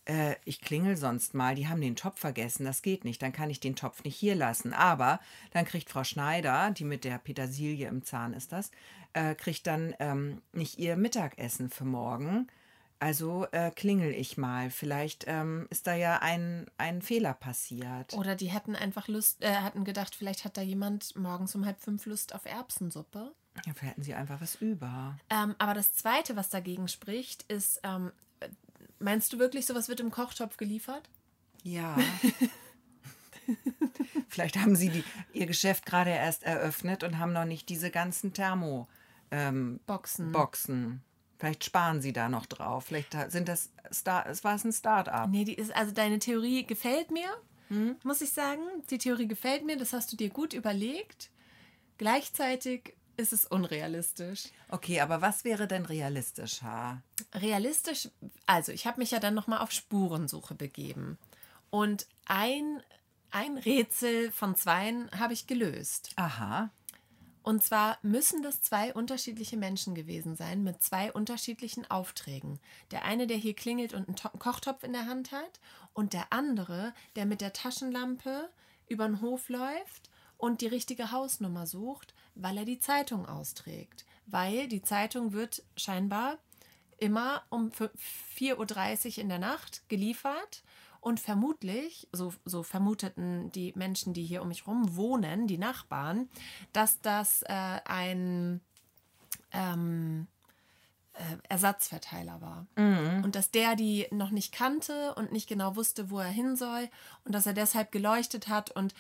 Äh, ich klingel sonst mal, die haben den Topf vergessen, das geht nicht, dann kann ich den Topf nicht hier lassen. Aber dann kriegt Frau Schneider, die mit der Petersilie im Zahn ist das, äh, kriegt dann ähm, nicht ihr Mittagessen für morgen. Also äh, klingel ich mal. Vielleicht ähm, ist da ja ein, ein Fehler passiert. Oder die hatten einfach Lust, äh, hatten gedacht, vielleicht hat da jemand morgens um halb fünf Lust auf Erbsensuppe. Ja, vielleicht hatten sie einfach was über. Ähm, aber das Zweite, was dagegen spricht, ist, ähm, äh, meinst du wirklich, sowas wird im Kochtopf geliefert? Ja. [LAUGHS] Vielleicht haben sie die, ihr Geschäft gerade erst eröffnet und haben noch nicht diese ganzen Thermo ähm, Boxen. Boxen. Vielleicht sparen sie da noch drauf. Vielleicht ha- sind das Star es war es ein Start-up. Nee, die ist, also deine Theorie gefällt mir, muss ich sagen. Die Theorie gefällt mir, das hast du dir gut überlegt. Gleichzeitig ist es unrealistisch. Okay, aber was wäre denn realistischer? Realistisch, also ich habe mich ja dann nochmal auf Spurensuche begeben. Und ein, ein Rätsel von zweien habe ich gelöst. Aha. Und zwar müssen das zwei unterschiedliche Menschen gewesen sein mit zwei unterschiedlichen Aufträgen. Der eine, der hier klingelt und einen To- Kochtopf in der Hand hat, und der andere, der mit der Taschenlampe über den Hof läuft und die richtige Hausnummer sucht, weil er die Zeitung austrägt. Weil die Zeitung wird scheinbar immer um fü- 4.30 Uhr in der Nacht geliefert und vermutlich, so, so vermuteten die Menschen, die hier um mich rum wohnen, die Nachbarn, dass das äh, ein ähm, äh, Ersatzverteiler war. Und dass der die noch nicht kannte und nicht genau wusste, wo er hin soll und dass er deshalb geleuchtet hat und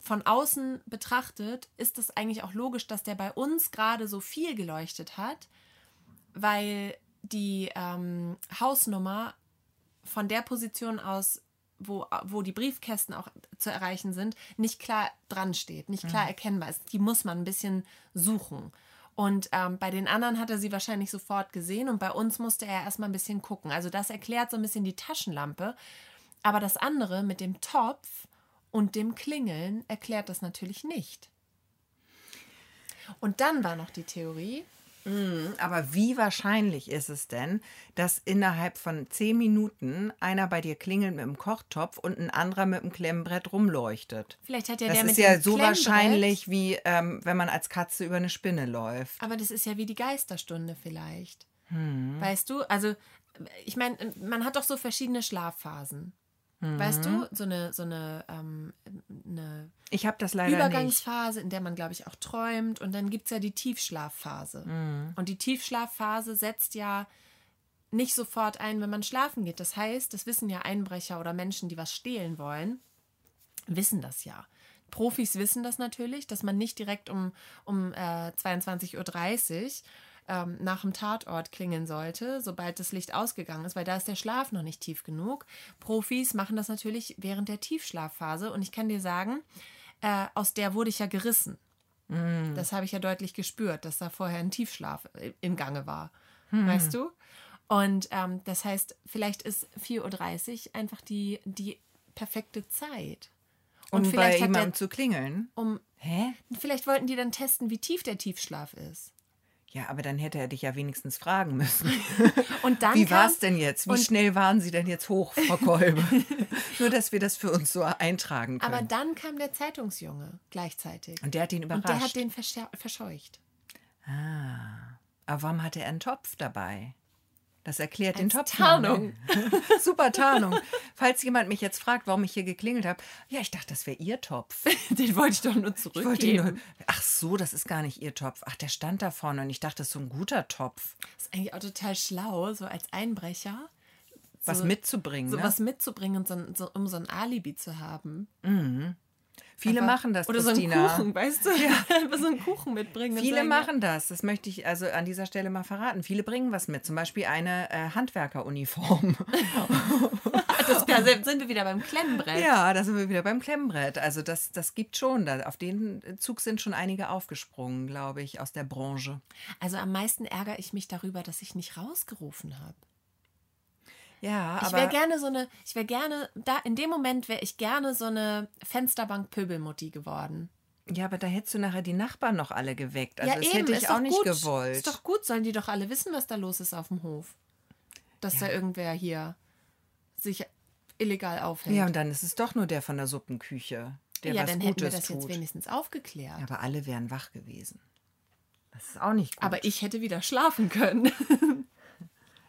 von außen betrachtet ist es eigentlich auch logisch, dass der bei uns gerade so viel geleuchtet hat, weil die ähm, Hausnummer von der Position aus, wo, wo die Briefkästen auch zu erreichen sind, nicht klar dran steht, nicht klar erkennbar ist. Die muss man ein bisschen suchen. Und ähm, bei den anderen hat er sie wahrscheinlich sofort gesehen und bei uns musste er erstmal ein bisschen gucken. Also das erklärt so ein bisschen die Taschenlampe. Aber das andere mit dem Topf und dem Klingeln erklärt das natürlich nicht. Und dann war noch die Theorie, Aber wie wahrscheinlich ist es denn, dass innerhalb von zehn Minuten einer bei dir klingelt mit dem Kochtopf und ein anderer mit dem Klemmbrett rumleuchtet? vielleicht hat ja Das der mit ist ja dem so wahrscheinlich, wie ähm, wenn man als Katze über eine Spinne läuft. Aber das ist ja wie die Geisterstunde vielleicht. Hm. Weißt du? Also, ich meine, man hat doch so verschiedene Schlafphasen. Hm. Weißt du? So eine, so eine, ähm, eine Ich habe das leider nicht. Übergangsphase, in der man, glaube ich, auch träumt. Und dann gibt es ja die Tiefschlafphase. Hm. Und die Tiefschlafphase setzt ja nicht sofort ein, wenn man schlafen geht. Das heißt, das wissen ja Einbrecher oder Menschen, die was stehlen wollen, wissen das ja. Profis wissen das natürlich, dass man nicht direkt um, um äh, 22.30 Uhr ähm, nach dem Tatort klingeln sollte, sobald das Licht ausgegangen ist, weil da ist der Schlaf noch nicht tief genug. Profis machen das natürlich während der Tiefschlafphase und ich kann dir sagen, äh, aus der wurde ich ja gerissen. Mm. Das habe ich ja deutlich gespürt, dass da vorher ein Tiefschlaf im Gange war. Hm. Weißt du? Und ähm, das heißt, vielleicht ist 4.30 Uhr einfach die, die perfekte Zeit. Und um vielleicht bei jemandem zu klingeln? Um, Hä? Vielleicht wollten die dann testen, wie tief der Tiefschlaf ist. Ja, aber dann hätte er dich ja wenigstens fragen müssen. [LAUGHS] Und dann Wie war es denn jetzt? Wie schnell waren Sie denn jetzt hoch, Frau Kolbe? [LAUGHS] Nur, dass wir das für uns so eintragen können. Aber dann kam der Zeitungsjunge gleichzeitig. Und der hat ihn überrascht. Und der hat den verscheucht. Ah. Aber warum hatte er einen Topf dabei? Das erklärt Als den Topf. Tarnung. [LAUGHS] Super Tarnung. Falls jemand mich jetzt fragt, warum ich hier geklingelt habe, ja, ich dachte, das wäre Ihr Topf. [LAUGHS] den wollte ich doch nur zurückgeben. Nur, ach so, das ist gar nicht Ihr Topf. Ach, der stand da vorne und ich dachte, das ist so ein guter Topf. Das ist eigentlich auch total schlau, so als Einbrecher. So, was mitzubringen. So ne? was mitzubringen, so, so, um so ein Alibi zu haben. Mhm. Viele Einfach, machen das, Oder Christina. so einen Kuchen, weißt du? Ja. [LAUGHS] so einen Kuchen mitbringen. Viele sagen, machen das. Das möchte ich also an dieser Stelle mal verraten. Viele bringen was mit. Zum Beispiel eine äh, Handwerkeruniform. [LAUGHS] das, da sind wir wieder beim Klemmbrett. Ja, da sind wir wieder beim Klemmbrett. Also das, das gibt schon. Da, auf den Zug sind schon einige aufgesprungen, glaube ich, aus der Branche. Also am meisten ärgere ich mich darüber, dass ich nicht rausgerufen habe. Ja, ich wäre gerne so eine, ich wäre gerne, da in dem Moment wäre ich gerne so eine Fensterbank-Pöbelmutti geworden. Ja, aber da hättest du nachher die Nachbarn noch alle geweckt. Also ja, das eben, hätte ich auch nicht gut. gewollt. Ist doch gut, sollen die doch alle wissen, was da los ist auf dem Hof. Dass ja. da irgendwer hier sich illegal aufhält. Ja, und dann ist es doch nur der von der Suppenküche, der ja, was dann Gutes hätten wir das tut. jetzt wenigstens aufgeklärt. Ja, aber alle wären wach gewesen. Das ist auch nicht gut. Aber ich hätte wieder schlafen können. [LAUGHS]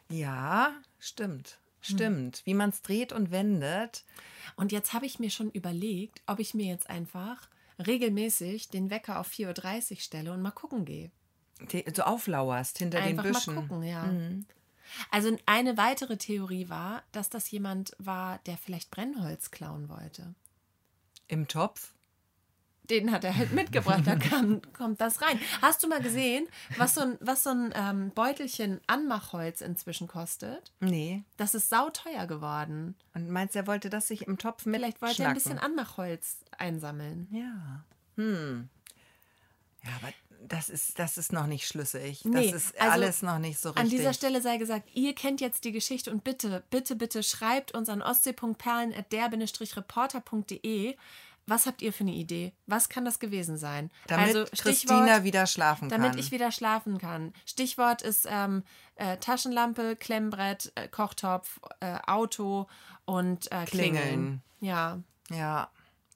ja, stimmt. Stimmt, wie man es dreht und wendet. Und jetzt habe ich mir schon überlegt, ob ich mir jetzt einfach regelmäßig den Wecker auf 4.30 Uhr stelle und mal gucken gehe. So auflauerst hinter einfach den Büschen. Mal gucken, ja. Mhm. Also eine weitere Theorie war, dass das jemand war, der vielleicht Brennholz klauen wollte. Im Topf? Den hat er halt mitgebracht, da [LAUGHS] kam, kommt das rein. Hast du mal gesehen, was so ein, was so ein ähm, Beutelchen Anmachholz inzwischen kostet? Nee. Das ist sauteuer geworden. Und meinst du, er wollte das sich im Topf mit Vielleicht wollte er ein bisschen Anmachholz einsammeln. Ja. Hm. Ja, aber das ist, das ist noch nicht schlüssig. Das nee, ist also alles noch nicht so richtig. An dieser Stelle sei gesagt, ihr kennt jetzt die Geschichte und bitte, bitte, bitte schreibt uns an ostsee.perlen.der-reporter.de was habt ihr für eine Idee? Was kann das gewesen sein? Damit also, Christina wieder schlafen kann. Damit ich wieder schlafen kann. Stichwort ist ähm, äh, Taschenlampe, Klemmbrett, äh, Kochtopf, äh, Auto und äh, Klingeln. Klingeln. Ja. Ja.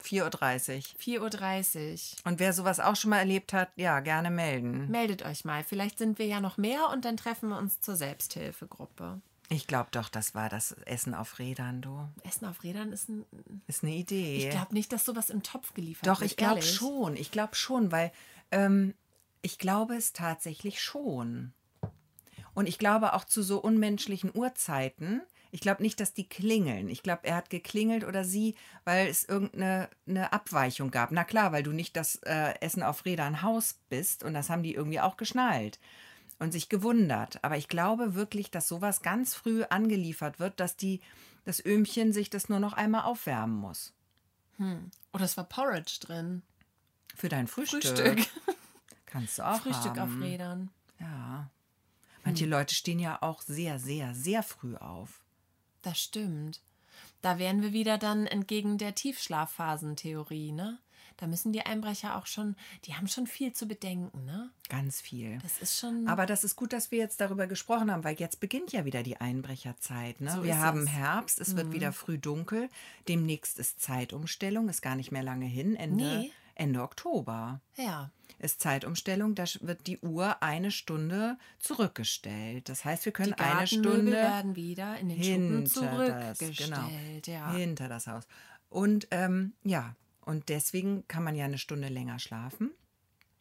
4.30 Uhr. 4.30 Uhr. Und wer sowas auch schon mal erlebt hat, ja, gerne melden. Meldet euch mal. Vielleicht sind wir ja noch mehr und dann treffen wir uns zur Selbsthilfegruppe. Ich glaube doch, das war das Essen auf Rädern, du. Essen auf Rädern ist, ein, ist eine Idee. Ich glaube nicht, dass sowas im Topf geliefert doch, wird. Doch, ich glaube schon. Ich glaube schon, weil ähm, ich glaube es tatsächlich schon. Und ich glaube auch zu so unmenschlichen Uhrzeiten. Ich glaube nicht, dass die klingeln. Ich glaube, er hat geklingelt oder sie, weil es irgendeine eine Abweichung gab. Na klar, weil du nicht das äh, Essen auf Rädern Haus bist und das haben die irgendwie auch geschnallt und sich gewundert. Aber ich glaube wirklich, dass sowas ganz früh angeliefert wird, dass die, das Öhmchen sich das nur noch einmal aufwärmen muss. Hm. Oder es war Porridge drin. Für dein Frühstück. Frühstück. [LAUGHS] Kannst du auch Frühstück haben. auf Rädern. Ja. Manche hm. Leute stehen ja auch sehr, sehr, sehr früh auf. Das stimmt. Da wären wir wieder dann entgegen der Tiefschlafphasentheorie, ne? Da müssen die Einbrecher auch schon, die haben schon viel zu bedenken, ne? Ganz viel. Das ist schon. Aber das ist gut, dass wir jetzt darüber gesprochen haben, weil jetzt beginnt ja wieder die Einbrecherzeit. Ne? So wir haben es. Herbst, es mhm. wird wieder früh dunkel. Demnächst ist Zeitumstellung, ist gar nicht mehr lange hin, Ende, nee. Ende Oktober. Ja ist Zeitumstellung, da wird die Uhr eine Stunde zurückgestellt. Das heißt, wir können die eine Stunde werden wieder in den Schuppen zurückgestellt, das, genau, ja. hinter das Haus. Und ähm, ja, und deswegen kann man ja eine Stunde länger schlafen.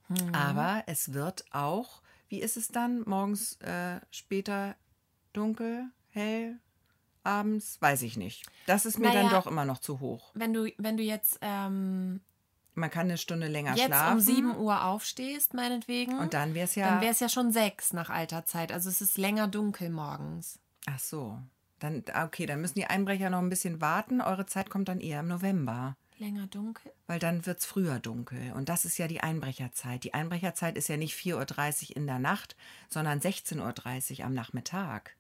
Mhm. Aber es wird auch, wie ist es dann? Morgens äh, später dunkel, hell, abends, weiß ich nicht. Das ist mir naja, dann doch immer noch zu hoch. Wenn du, wenn du jetzt ähm, man kann eine Stunde länger jetzt schlafen. um 7 Uhr aufstehst, meinetwegen, Und dann wäre es ja. dann wäre es ja schon 6 nach alter Zeit. Also es ist länger dunkel morgens. Ach so. Dann, ah, okay, dann müssen die Einbrecher noch ein bisschen warten. Eure Zeit kommt dann eher im November. Länger dunkel? Weil dann wird es früher dunkel. Und das ist ja die Einbrecherzeit. Die Einbrecherzeit ist ja nicht 4.30 Uhr in der Nacht, sondern 16.30 Uhr am Nachmittag.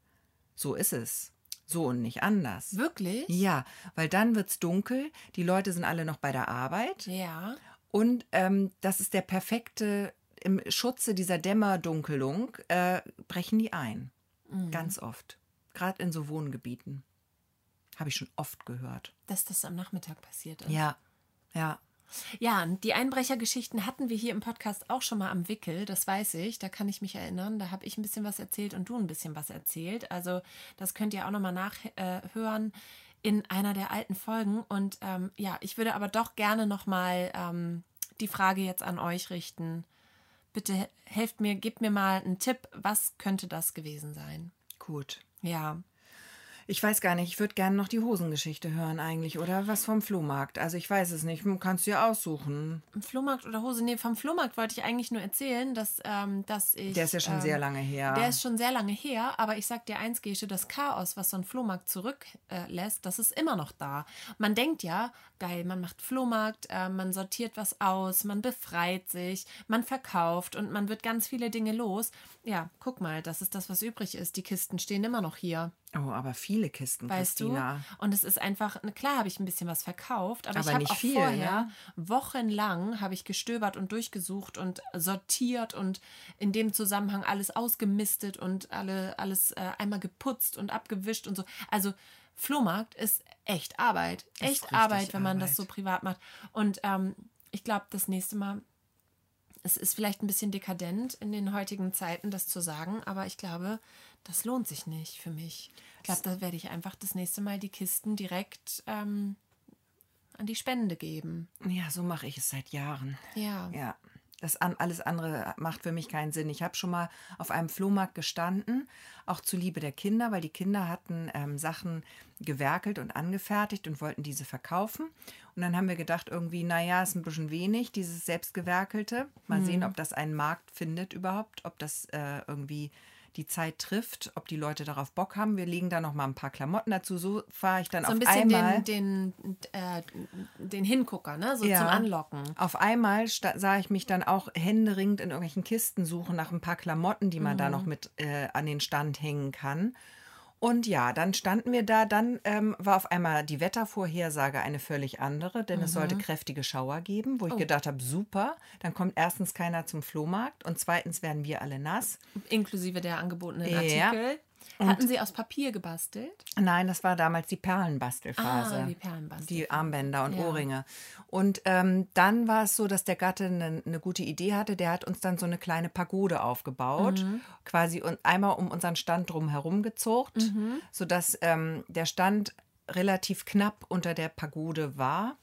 So ist es. So und nicht anders. Wirklich? Ja, weil dann wird es dunkel, die Leute sind alle noch bei der Arbeit Ja. und ähm, das ist der perfekte, im Schutze dieser Dämmerdunkelung äh, brechen die ein. Mhm. Ganz oft. Gerade in so Wohngebieten. Habe ich schon oft gehört. Dass das am Nachmittag passiert ist. Ja, ja. Ja, und die Einbrechergeschichten hatten wir hier im Podcast auch schon mal am Wickel, das weiß ich, da kann ich mich erinnern. Da habe ich ein bisschen was erzählt und du ein bisschen was erzählt. Also das könnt ihr auch nochmal nachhören in einer der alten Folgen. Und ähm, ja, ich würde aber doch gerne nochmal ähm, die Frage jetzt an euch richten. Bitte he- helft mir, gebt mir mal einen Tipp, was könnte das gewesen sein? Gut. Ja, Ich weiß gar nicht, ich würde gerne noch die Hosengeschichte hören eigentlich oder was vom Flohmarkt. Also ich weiß es nicht, kannst du ja aussuchen. Flohmarkt oder Hose? Nee, vom Flohmarkt wollte ich eigentlich nur erzählen, dass, ähm, dass ich. Der ist ja schon ähm, sehr lange her. Der ist schon sehr lange her, aber ich sag dir eins, Gesche, das Chaos, was so ein Flohmarkt zurücklässt, äh, das ist immer noch da. Man denkt ja, geil, man macht Flohmarkt, äh, man sortiert was aus, man befreit sich, man verkauft und man wird ganz viele Dinge los. Ja, guck mal, das ist das, was übrig ist. Die Kisten stehen immer noch hier, oh, aber viele Kisten, weißt Christina. du? Und es ist einfach, klar habe ich ein bisschen was verkauft, aber, Aber ich habe auch viel, vorher ne? wochenlang habe ich gestöbert und durchgesucht und sortiert und in dem Zusammenhang alles ausgemistet und alle, alles äh, einmal geputzt und abgewischt und so. Also Flohmarkt ist echt Arbeit. Echt Arbeit, wenn man das so privat macht. Und ähm, ich glaube, das nächste Mal, es ist vielleicht ein bisschen dekadent in den heutigen Zeiten, das zu sagen, aber ich glaube, das lohnt sich nicht für mich. Ich glaube, da werde ich einfach das nächste Mal die Kisten direkt ähm, an die Spende geben. Ja, so mache ich es seit Jahren. Ja. Ja, das an, alles andere macht für mich keinen Sinn. Ich habe schon mal auf einem Flohmarkt gestanden, auch zuliebe der Kinder, weil die Kinder hatten ähm, Sachen gewerkelt und angefertigt und wollten diese verkaufen. Und dann haben wir gedacht, irgendwie, naja, ist ein bisschen wenig, dieses selbstgewerkelte. Mal sehen, ob das einen Markt findet überhaupt, ob das äh, irgendwie die Zeit trifft, ob die Leute darauf Bock haben. Wir legen da noch mal ein paar Klamotten dazu. So fahre ich dann So auf ein bisschen einmal. den, den, äh, den Hingucker, ne? So Ja. zum Anlocken. Auf einmal sah ich mich dann auch händeringend in irgendwelchen Kisten suchen nach ein paar Klamotten, die man Mhm. da noch mit äh, an den Stand hängen kann. Und ja, dann standen wir da. Dann ähm, war auf einmal die Wettervorhersage eine völlig andere, denn es Mhm. sollte kräftige Schauer geben, wo Oh. ich gedacht habe, super, dann kommt erstens keiner zum Flohmarkt und zweitens werden wir alle nass. Inklusive der angebotenen Ja. Artikel. Hatten sie aus Papier gebastelt? Nein, das war damals die Perlenbastelphase. Ah, die Perlenbastel. Die Armbänder und Ja. Ohrringe. Und ähm, dann war es so, dass der Gatte eine ne gute Idee hatte. Der hat uns dann so eine kleine Pagode aufgebaut, Mhm. quasi und einmal um unseren Stand drum herum gezogt, Mhm. sodass ähm, der Stand relativ knapp unter der Pagode war.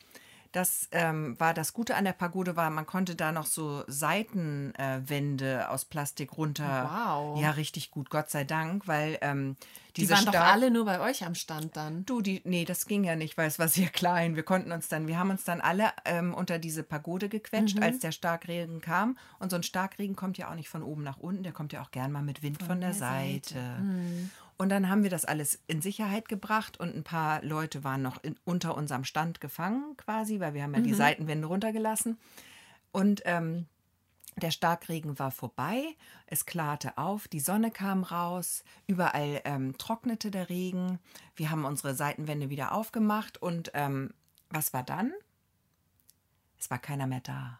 Das ähm, war das Gute an der Pagode war, man konnte da noch so Seitenwände äh, aus Plastik runter. Wow. Ja, richtig gut, Gott sei Dank, weil ähm, Die diese waren doch Stab- alle nur bei euch am Stand dann. Du, die, nee, das ging ja nicht, weil es war sehr [LAUGHS] klein. Wir konnten uns dann, wir haben uns dann alle ähm, unter diese Pagode gequetscht, als der Starkregen kam. Und so ein Starkregen kommt ja auch nicht von oben nach unten, der kommt ja auch gern mal mit Wind von, der, der Seite. Seite. Und dann haben wir das alles in Sicherheit gebracht und ein paar Leute waren noch in, unter unserem Stand gefangen quasi, weil wir haben ja die Seitenwände runtergelassen. Und ähm, der Starkregen war vorbei, es klarte auf, die Sonne kam raus, überall ähm, trocknete der Regen. Wir haben unsere Seitenwände wieder aufgemacht und ähm, was war dann? Es war keiner mehr da,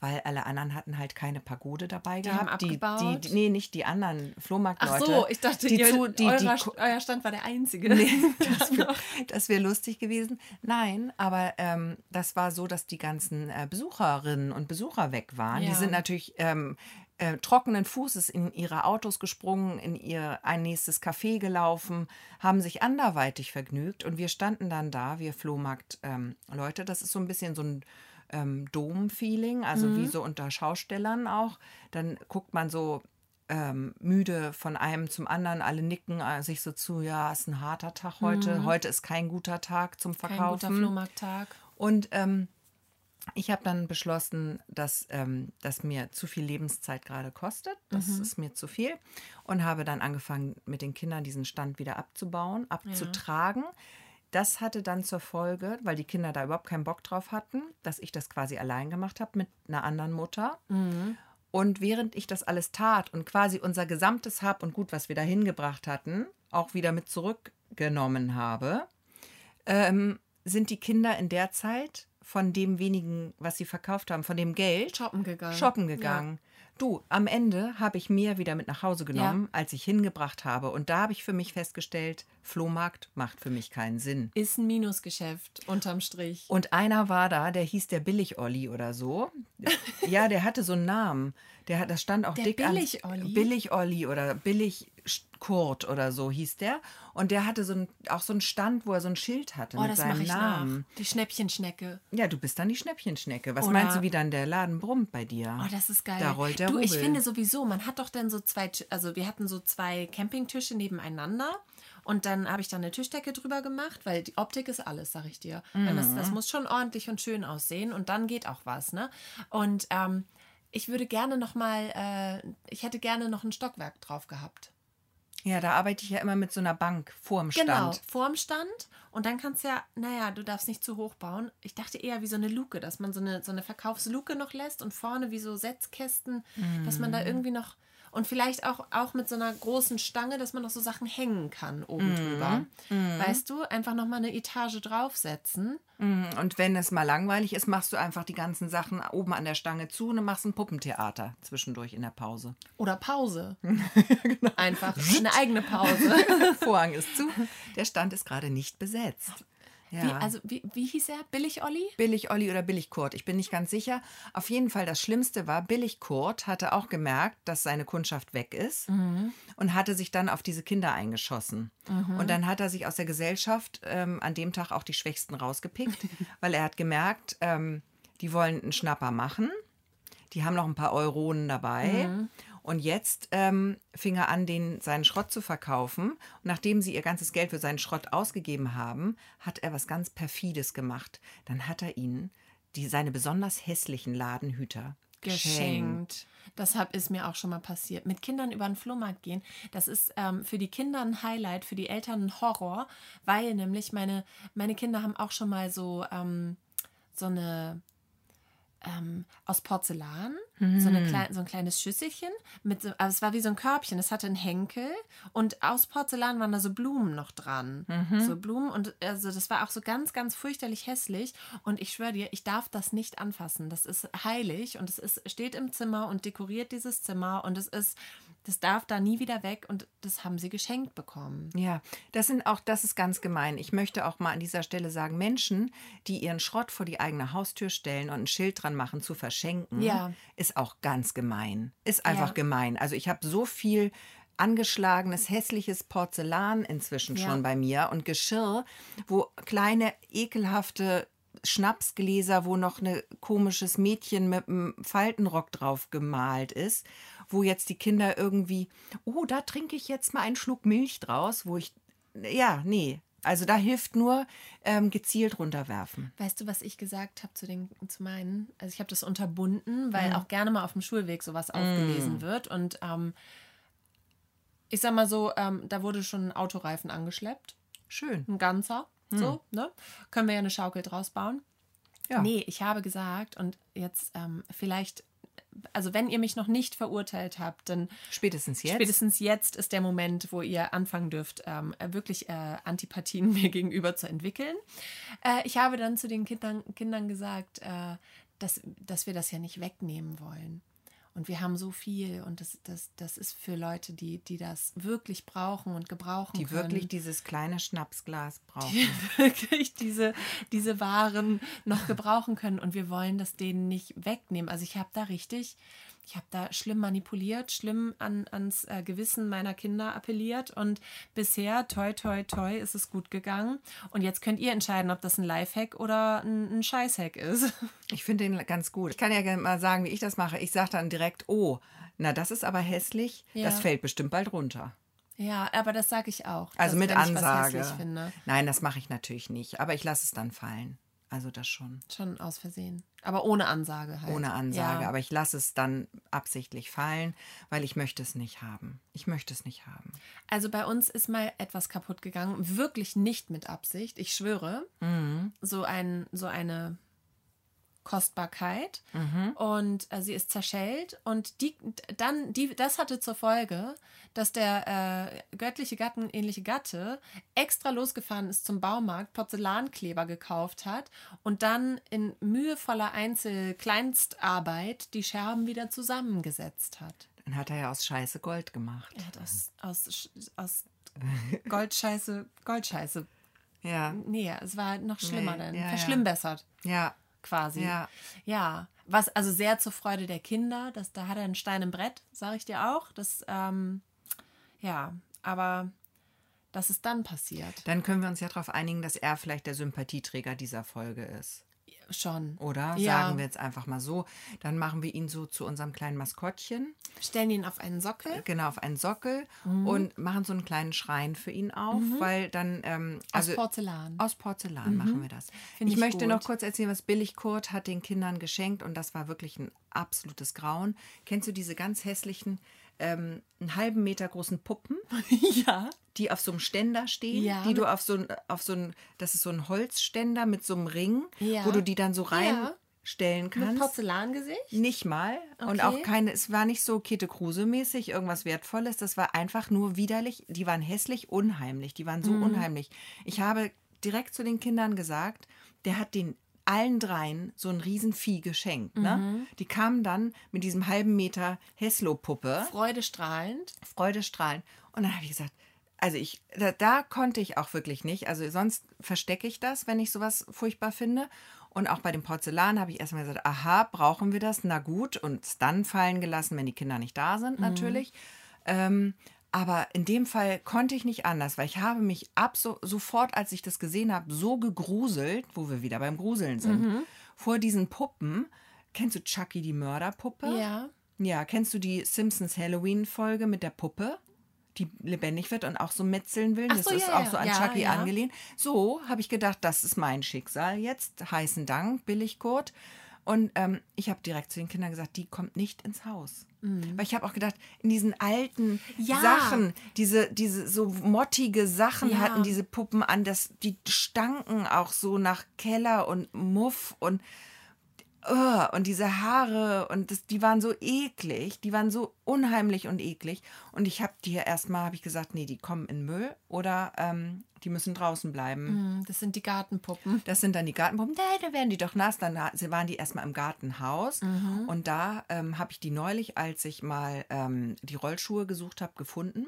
weil alle anderen hatten halt keine Pagode dabei Hm. Die haben gehabt. Die, abgebaut? die, nee, nicht die anderen Ach Flohmarktleute. so, ich dachte, die ihr, zu, die, die, eurer, ko- euer Stand war der einzige. Nee, [LAUGHS] [LAUGHS] das wäre wär lustig gewesen. Nein, aber ähm, das war so, dass die ganzen äh, Besucherinnen und Besucher weg waren. Die Ja. sind natürlich ähm, äh, trockenen Fußes in ihre Autos gesprungen, in ihr ein nächstes Café gelaufen, haben sich anderweitig vergnügt und wir standen dann da, wir Flohmarkt-Leute. das ist so ein bisschen so ein ähm, Dom-Feeling, also wie so unter Schaustellern auch. Dann guckt man so ähm, müde von einem zum anderen, alle nicken äh, sich so zu, ja, ist ein harter Tag heute, heute ist kein guter Tag zum Kein guter Verkaufen. Flohmarkttag. Und ähm, Ich habe dann beschlossen, dass ähm, das mir zu viel Lebenszeit gerade kostet. Das Mhm. ist mir zu viel. Und habe dann angefangen, mit den Kindern diesen Stand wieder abzubauen, abzutragen. Das hatte dann zur Folge, weil die Kinder da überhaupt keinen Bock drauf hatten, dass ich das quasi allein gemacht habe mit einer anderen Mutter. Und während ich das alles tat und quasi unser gesamtes Hab und Gut, was wir da hingebracht hatten, auch wieder mit zurückgenommen habe, ähm, sind die Kinder in der Zeit von dem wenigen, was sie verkauft haben, von dem Geld Shoppen gegangen. shoppen gegangen. Du, am Ende habe ich mehr wieder mit nach Hause genommen, als ich hingebracht habe. Und da habe ich für mich festgestellt, Flohmarkt macht für mich keinen Sinn. Ist ein Minusgeschäft unterm Strich. Und einer war da, der hieß der Billig-Olli oder so. Ja, der hatte so einen Namen. Der hat, das stand auch Der dick an. Billig-Olli? Billig-Olli oder Billig-Kurt oder so hieß der. Und der hatte so ein, auch so einen Stand, wo er so ein Schild hatte Oh, mit seinem ich Namen. nach. Die Schnäppchenschnecke. Ja, du bist dann die Schnäppchenschnecke. Was Oder- meinst du, wie dann der Laden brummt bei dir? Oh, das ist geil. Da rollt der du, ich finde sowieso, man hat doch dann so zwei, also wir hatten so zwei Campingtische nebeneinander und dann habe ich da eine Tischdecke drüber gemacht, weil die Optik ist alles, sag ich dir. Weil Das, Mhm. das muss schon ordentlich und schön aussehen und dann geht auch was, ne? Und ähm, ich würde gerne noch mal, äh, ich hätte gerne noch ein Stockwerk drauf gehabt. Ja, da arbeite ich ja immer mit so einer Bank vorm Stand. Genau, vorm Stand. Und dann kannst du ja, naja, du darfst nicht zu hoch bauen. Ich dachte eher wie so eine Luke, dass man so eine, so eine Verkaufsluke noch lässt und vorne wie so Setzkästen, dass man da irgendwie noch. Und vielleicht auch, auch mit so einer großen Stange, dass man noch so Sachen hängen kann oben drüber. Weißt du, einfach nochmal eine Etage draufsetzen. Und wenn es mal langweilig ist, machst du einfach die ganzen Sachen oben an der Stange zu und machst ein Puppentheater zwischendurch in der Pause. Oder Pause. [LAUGHS] Genau. Einfach eine eigene Pause. [LAUGHS] Vorhang ist zu. Der Stand ist gerade nicht besetzt. Ja. Wie, also, wie, wie hieß er? Billig Olli? Billig Olli oder Billig Kurt, ich bin nicht ganz sicher. Auf jeden Fall das Schlimmste war, Billig Kurt hatte auch gemerkt, dass seine Kundschaft weg ist und hatte sich dann auf diese Kinder eingeschossen. Und dann hat er sich aus der Gesellschaft ähm, an dem Tag auch die Schwächsten rausgepickt, [LAUGHS] weil er hat gemerkt, ähm, die wollen einen Schnapper machen. Die haben noch ein paar Euronen dabei. Und jetzt ähm, fing er an, den, seinen Schrott zu verkaufen. Und nachdem sie ihr ganzes Geld für seinen Schrott ausgegeben haben, hat er was ganz Perfides gemacht. Dann hat er ihnen die, seine besonders hässlichen Ladenhüter geschenkt. geschenkt. Das hab, ist mir auch schon mal passiert. Mit Kindern über den Flohmarkt gehen, das ist ähm, für die Kinder ein Highlight, für die Eltern ein Horror, weil nämlich meine, meine Kinder haben auch schon mal so, ähm, so eine ähm, aus Porzellan, so, eine klein, so ein kleines Schüsselchen. Mit so, also es war wie so ein Körbchen, es hatte einen Henkel und aus Porzellan waren da so Blumen noch dran. So Blumen und also das war auch so ganz, ganz fürchterlich hässlich. Und ich schwöre dir, ich darf das nicht anfassen. Das ist heilig und es ist, steht im Zimmer und dekoriert dieses Zimmer und es ist, das darf da nie wieder weg und das haben sie geschenkt bekommen. Ja, das sind auch, das ist ganz gemein. Ich möchte auch mal an dieser Stelle sagen, Menschen, die ihren Schrott vor die eigene Haustür stellen und ein Schild dran machen zu verschenken, Ja. ist auch ganz gemein. Ist einfach Ja. gemein. Also ich habe so viel angeschlagenes, hässliches Porzellan inzwischen Ja. schon bei mir und Geschirr, wo kleine, ekelhafte Schnapsgläser, wo noch ein komisches Mädchen mit einem Faltenrock drauf gemalt ist, wo jetzt die Kinder irgendwie, oh, da trinke ich jetzt mal einen Schluck Milch draus, wo ich, ja, nee. Also da hilft nur ähm, gezielt runterwerfen. Weißt du, was ich gesagt habe zu, den, zu meinen? Also ich habe das unterbunden, weil auch gerne mal auf dem Schulweg sowas aufgelesen wird. Und ähm, ich sag mal so, ähm, da wurde schon ein Autoreifen angeschleppt. Schön. Ein ganzer. So, ne? Können wir ja eine Schaukel draus bauen. Ja. Nee, ich habe gesagt, und jetzt ähm, vielleicht, also wenn ihr mich noch nicht verurteilt habt, dann Spätestens jetzt. Spätestens jetzt ist der Moment, wo ihr anfangen dürft, ähm, wirklich äh, Antipathien [LAUGHS] mir gegenüber zu entwickeln. Äh, ich habe dann zu den Kindern, Kindern gesagt, äh, dass, dass wir das ja nicht wegnehmen wollen. Und wir haben so viel und das, das, das ist für Leute, die, die das wirklich brauchen und gebrauchen die können. wirklich dieses kleine Schnapsglas brauchen. die [LAUGHS] wirklich diese, diese Waren noch gebrauchen können. Und wir wollen das denen nicht wegnehmen. Also ich habe da richtig, ich habe da schlimm manipuliert, schlimm an, ans äh, Gewissen meiner Kinder appelliert. Und bisher, toi, toi, toi, ist es gut gegangen. Und jetzt könnt ihr entscheiden, ob das ein Lifehack oder ein, ein Scheißhack ist. [LAUGHS] Ich finde den ganz gut. Ich kann ja gerne mal sagen, wie ich das mache. Ich sage dann direkt, oh, na, das ist aber hässlich. Ja. Das fällt bestimmt bald runter. Ja, aber das sage ich auch. Also dass, mit Ansage. Nein, das mache ich natürlich nicht. Aber ich lasse es dann fallen. Also das schon. Schon aus Versehen. Aber ohne Ansage halt. Ohne Ansage. Ja. Aber ich lasse es dann absichtlich fallen, weil ich möchte es nicht haben. Ich möchte es nicht haben. Also bei uns ist mal etwas kaputt gegangen. Wirklich nicht mit Absicht. Ich schwöre. Mhm. So, ein, so eine Kostbarkeit Mhm. und äh, sie ist zerschellt und die dann die das hatte zur Folge, dass der äh, göttliche Gatten ähnliche Gatte extra losgefahren ist zum Baumarkt, Porzellankleber gekauft hat und dann in mühevoller Einzel-Kleinstarbeit die Scherben wieder zusammengesetzt hat. Dann hat er ja aus Scheiße Gold gemacht. Er hat aus, aus, aus Goldscheiße Goldscheiße. [LAUGHS] Ja. Nee, es war noch schlimmer Nee, dann. ja. Verschlimmbessert Ja. Quasi. Ja. Ja, was also sehr zur Freude der Kinder, das, da hat er einen Stein im Brett, sage ich dir auch. Das, ähm, ja, aber das ist dann passiert. Dann können wir uns ja darauf einigen, dass er vielleicht der Sympathieträger dieser Folge ist. Schon. Oder? Ja. Sagen wir jetzt einfach mal so. Dann machen wir ihn so zu unserem kleinen Maskottchen. Stellen ihn auf einen Sockel. Genau, auf einen Sockel Mhm. und machen so einen kleinen Schrein für ihn auf, weil dann. Ähm, Aus also, Porzellan. Aus Porzellan machen wir das. Ich ich möchte noch kurz erzählen, was Billig Kurt hat den Kindern geschenkt und das war wirklich ein absolutes Grauen. Kennst du diese ganz hässlichen, ähm, einen halben Meter großen Puppen, [LAUGHS] ja. die auf so einem Ständer stehen, Ja, die du mit- auf so ein, auf so ein, das ist so ein Holzständer mit so einem Ring, Ja. wo du die dann so reinstellen Mit kannst. Porzellangesicht? Nicht mal. Und Okay. auch keine, es war nicht so Käthe Kruse-mäßig, irgendwas Wertvolles. Das war einfach nur widerlich. Die waren hässlich, unheimlich. Die waren so Mhm. unheimlich. Ich habe direkt zu den Kindern gesagt, der hat den allen dreien so ein Riesenvieh geschenkt. Mhm. Ne? Die kamen dann mit diesem halben Meter Heslo-Puppe, Freudestrahlend. Freudestrahlen. Und dann habe ich gesagt, also ich, da, da konnte ich auch wirklich nicht. Also sonst verstecke ich das, wenn ich sowas furchtbar finde. Und auch bei dem Porzellan habe ich erstmal gesagt, aha, brauchen wir das? Na gut. Und es dann fallen gelassen, wenn die Kinder nicht da sind, natürlich. Ähm, aber in dem Fall konnte ich nicht anders, weil ich habe mich ab so, sofort, als ich das gesehen habe, so gegruselt, wo wir wieder beim Gruseln sind, vor diesen Puppen. Kennst du Chucky die Mörderpuppe? Ja. Ja, kennst du die Simpsons Halloween-Folge mit der Puppe, die lebendig wird und auch so metzeln will? Das so, ist ja, auch so an Ja, Chucky ja. angelehnt. So habe ich gedacht, das ist mein Schicksal jetzt. Heißen Dank, Billigkurt. Und ähm, ich habe direkt zu den Kindern gesagt, die kommt nicht ins Haus. Weil ich habe auch gedacht, in diesen alten Mhm. Ja. Sachen, diese, diese so mottige Sachen Ja. hatten diese Puppen an, das, die stanken auch so nach Keller und Muff und Oh, und diese Haare und das, die waren so eklig, die waren so unheimlich und eklig. Und ich habe dir erstmal habe ich gesagt, nee, die kommen in Müll oder ähm, die müssen draußen bleiben. Hm, Das sind die Gartenpuppen. Das sind dann die Gartenpuppen. Nee, dann werden die doch nass. Dann waren die erstmal im Gartenhaus. Mhm. Und da ähm, habe ich die neulich, als ich mal ähm, die Rollschuhe gesucht habe, gefunden.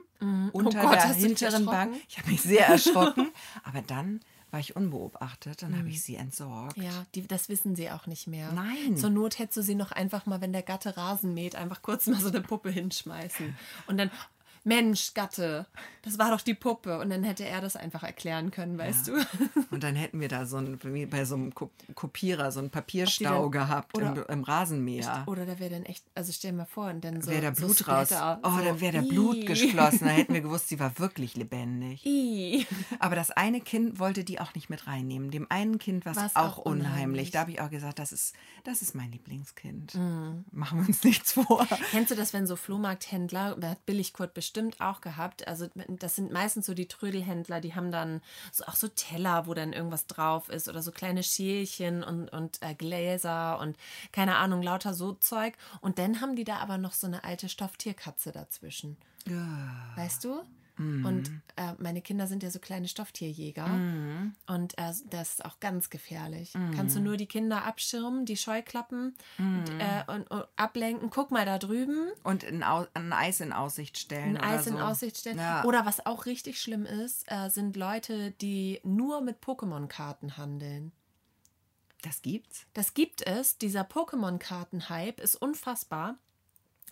Unter Oh Gott, der hinteren Bank. Ich habe mich sehr erschrocken. [LAUGHS] Aber dann war ich unbeobachtet. Dann habe ich sie entsorgt. Mhm. Ja, die, das wissen sie auch nicht mehr. Nein. Zur Not hättest du sie noch einfach mal, wenn der Gatte Rasen mäht, einfach kurz mal so eine Puppe hinschmeißen. Und dann, Mensch, Gatte, das war doch die Puppe. Und dann hätte er das einfach erklären können, weißt du? [LAUGHS] Und dann hätten wir da so ein, wie bei so einem Ko- Kopierer, so einen Papierstau dann- gehabt im, oder- im Rasenmäher. Oder da wäre dann echt, also stell dir mal vor, und dann so. Wäre da so Blut raus. Splatter, Oh, so, dann wäre da Blut [LAUGHS] geschlossen. Da hätten wir gewusst, sie war wirklich lebendig. Ih. Aber das eine Kind wollte die auch nicht mit reinnehmen. Dem einen Kind war es auch auch unheimlich. unheimlich. Da habe ich auch gesagt, das ist, das ist mein Lieblingskind. Mhm. Machen wir uns nichts vor. Kennst du das, wenn so Flohmarkthändler, wer hat Billigkurt bestimmt auch gehabt, also das sind meistens so die Trödelhändler, die haben dann so, auch so Teller, wo dann irgendwas drauf ist oder so kleine Schälchen und, und äh, Gläser und keine Ahnung, lauter so Zeug. Und dann haben die da aber noch so eine alte Stofftierkatze dazwischen. Weißt du? Und äh, meine Kinder sind ja so kleine Stofftierjäger. Und äh, das ist auch ganz gefährlich. Kannst du nur die Kinder abschirmen, die Scheuklappen d- äh, und, und ablenken. Guck mal da drüben, Und ein, ein Eis in Aussicht stellen. ein oder Eis so. in Aussicht stellen. Ja. Oder was auch richtig schlimm ist, äh, sind Leute, die nur mit Pokémon-Karten handeln. Das gibt's. Das gibt es. Dieser Pokémon-Karten-Hype ist unfassbar.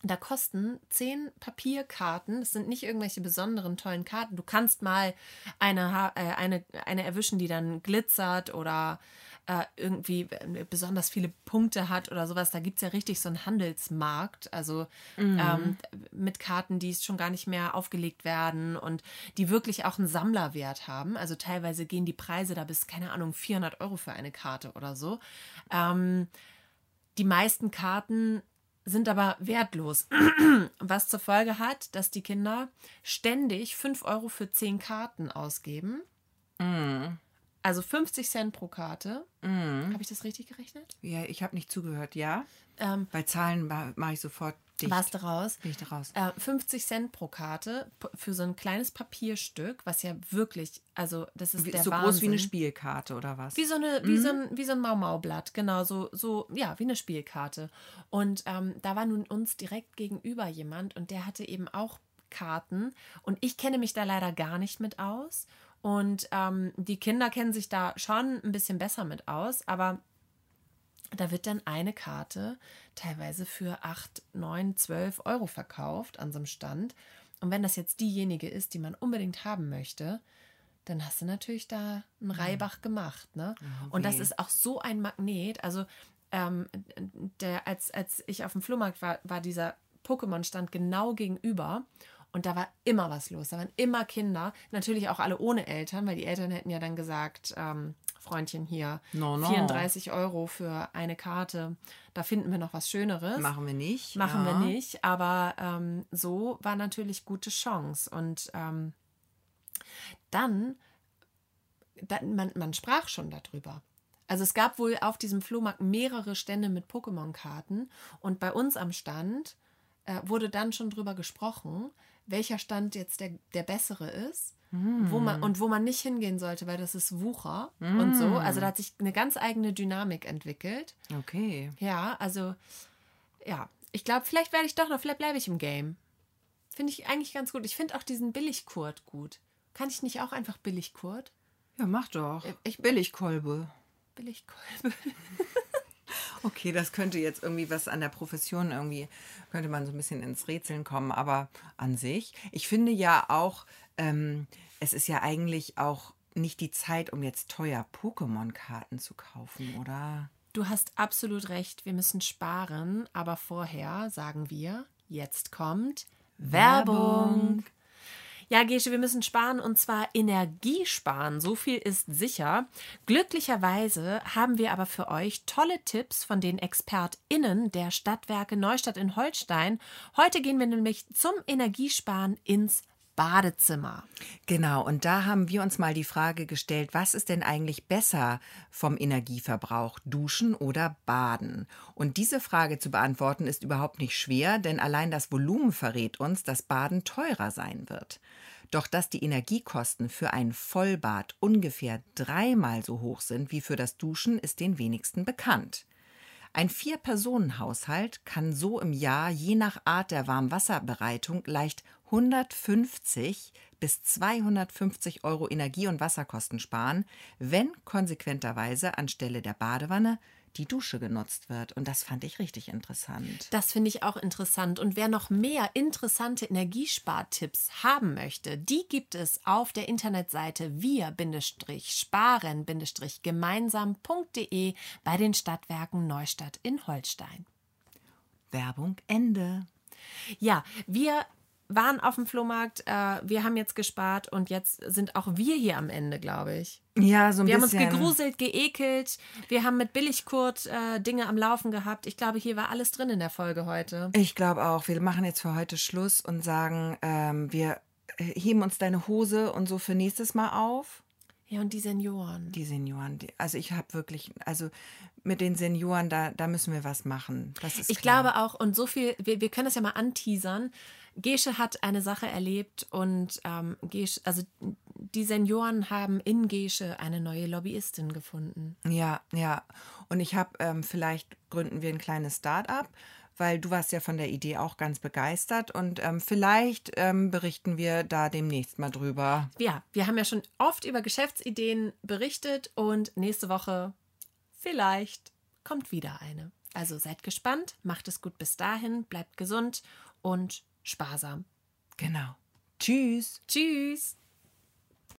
Da kosten zehn Papierkarten, das sind nicht irgendwelche besonderen tollen Karten. Du kannst mal eine, äh, eine, eine erwischen, die dann glitzert oder äh, irgendwie äh, besonders viele Punkte hat oder sowas. Da gibt es ja richtig so einen Handelsmarkt, also Mhm. ähm, mit Karten, die schon gar nicht mehr aufgelegt werden und die wirklich auch einen Sammlerwert haben. Also teilweise gehen die Preise da bis, keine Ahnung, 400 Euro für eine Karte oder so. Ähm, die meisten Karten sind aber wertlos, [CLEARS THROAT] was zur Folge hat, dass die Kinder ständig 5 Euro für 10 Karten ausgeben. Also 50 Cent pro Karte. Habe ich das richtig gerechnet? Ja, ich habe nicht zugehört, ja? Ähm, Bei Zahlen ma- mache ich sofort dicht. warst du raus? Bin ich raus? Äh, 50 Cent pro Karte für so ein kleines Papierstück, was ja wirklich, also das ist Wie- der so Wahnsinn. groß wie eine Spielkarte oder was? Wie so, eine, wie, so ein, wie so ein Mau-Mau-Blatt, genau, so, so, ja, wie eine Spielkarte. Und ähm, da war nun uns direkt gegenüber jemand und der hatte eben auch Karten und ich kenne mich da leider gar nicht mit aus. Und ähm, die Kinder kennen sich da schon ein bisschen besser mit aus, aber da wird dann eine Karte teilweise für 8, 9, 12 Euro verkauft an so einem Stand. Und wenn das jetzt diejenige ist, die man unbedingt haben möchte, dann hast du natürlich da einen Reibach gemacht. Ne? Und das ist auch so ein Magnet. Also, ähm, der, als, als ich auf dem Flohmarkt war, war dieser Pokémon-Stand genau gegenüber. Und da war immer was los. Da waren immer Kinder. Natürlich auch alle ohne Eltern, weil die Eltern hätten ja dann gesagt, ähm, Freundchen hier, No, no. 34 Euro für eine Karte. Da finden wir noch was Schöneres. Machen wir nicht. Machen ja. wir nicht, aber ähm, so war natürlich gute Chance. Und ähm, dann, dann man, man sprach schon darüber. Also es gab wohl auf diesem Flohmarkt mehrere Stände mit Pokémon-Karten und bei uns am Stand äh, wurde dann schon drüber gesprochen, welcher Stand jetzt der, der bessere ist. Wo man, und wo man nicht hingehen sollte, weil das ist Wucher und so. Also da hat sich eine ganz eigene Dynamik entwickelt. Okay. Ja, also, ja. Ich glaube, vielleicht werde ich doch noch, vielleicht bleibe ich im Game. Finde ich eigentlich ganz gut. Ich finde auch diesen Billigkurt gut. Kann ich nicht auch einfach Billigkurt? Ja, mach doch. Äh, Ich Billigkolbe. Billigkolbe. [LAUGHS] Okay, das könnte jetzt irgendwie was an der Profession irgendwie, könnte man so ein bisschen ins Rätseln kommen, aber an sich, ich finde ja auch, ähm, es ist ja eigentlich auch nicht die Zeit, um jetzt teuer Pokémon-Karten zu kaufen, oder? Du hast absolut recht. Wir müssen sparen. Aber vorher sagen wir, jetzt kommt Werbung. Ja, Gesche, wir müssen sparen und zwar Energie sparen. So viel ist sicher. Glücklicherweise haben wir aber für euch tolle Tipps von den ExpertInnen der Stadtwerke Neustadt in Holstein. Heute gehen wir nämlich zum Energiesparen ins Badezimmer. Genau, und da haben wir uns mal die Frage gestellt, was ist denn eigentlich besser vom Energieverbrauch, duschen oder baden? Und diese Frage zu beantworten ist überhaupt nicht schwer, denn allein das Volumen verrät uns, dass Baden teurer sein wird. Doch dass die Energiekosten für ein Vollbad ungefähr dreimal so hoch sind wie für das Duschen, ist den wenigsten bekannt. Ein Vier-Personen-Haushalt kann so im Jahr je nach Art der Warmwasserbereitung leicht 150 bis 250 Euro Energie- und Wasserkosten sparen, wenn konsequenterweise anstelle der Badewanne die Dusche genutzt wird. Und das fand ich richtig interessant. Das finde ich auch interessant. Und wer noch mehr interessante Energiespartipps haben möchte, die gibt es auf der Internetseite wir-sparen-gemeinsam.de bei den Stadtwerken Neustadt in Holstein. Werbung Ende. Ja, wir waren auf dem Flohmarkt, äh, wir haben jetzt gespart und jetzt sind auch wir hier am Ende, glaube ich. Ja, so ein Wir haben uns bisschen. gegruselt, geekelt, wir haben mit Billigkurt äh, Dinge am Laufen gehabt. Ich glaube, hier war alles drin in der Folge heute. Ich glaube auch, wir machen jetzt für heute Schluss und sagen, ähm, wir heben uns deine Hose und so für nächstes Mal auf. Ja, und die Senioren. Die Senioren, die, also ich habe wirklich, also mit den Senioren, da, da müssen wir was machen. Das ist Ich klar. glaube auch, und so viel, wir, wir können das ja mal anteasern. Gesche hat eine Sache erlebt und ähm, Gesche, also die Senioren haben in Gesche eine neue Lobbyistin gefunden. Ja, ja. Und ich habe, ähm, vielleicht gründen wir ein kleines Start-up, weil du warst ja von der Idee auch ganz begeistert und ähm, vielleicht ähm, berichten wir da demnächst mal drüber. Ja, wir haben ja schon oft über Geschäftsideen berichtet und nächste Woche vielleicht kommt wieder eine. Also seid gespannt, macht es gut bis dahin, bleibt gesund und sparsam. Genau. Tschüss. Tschüss!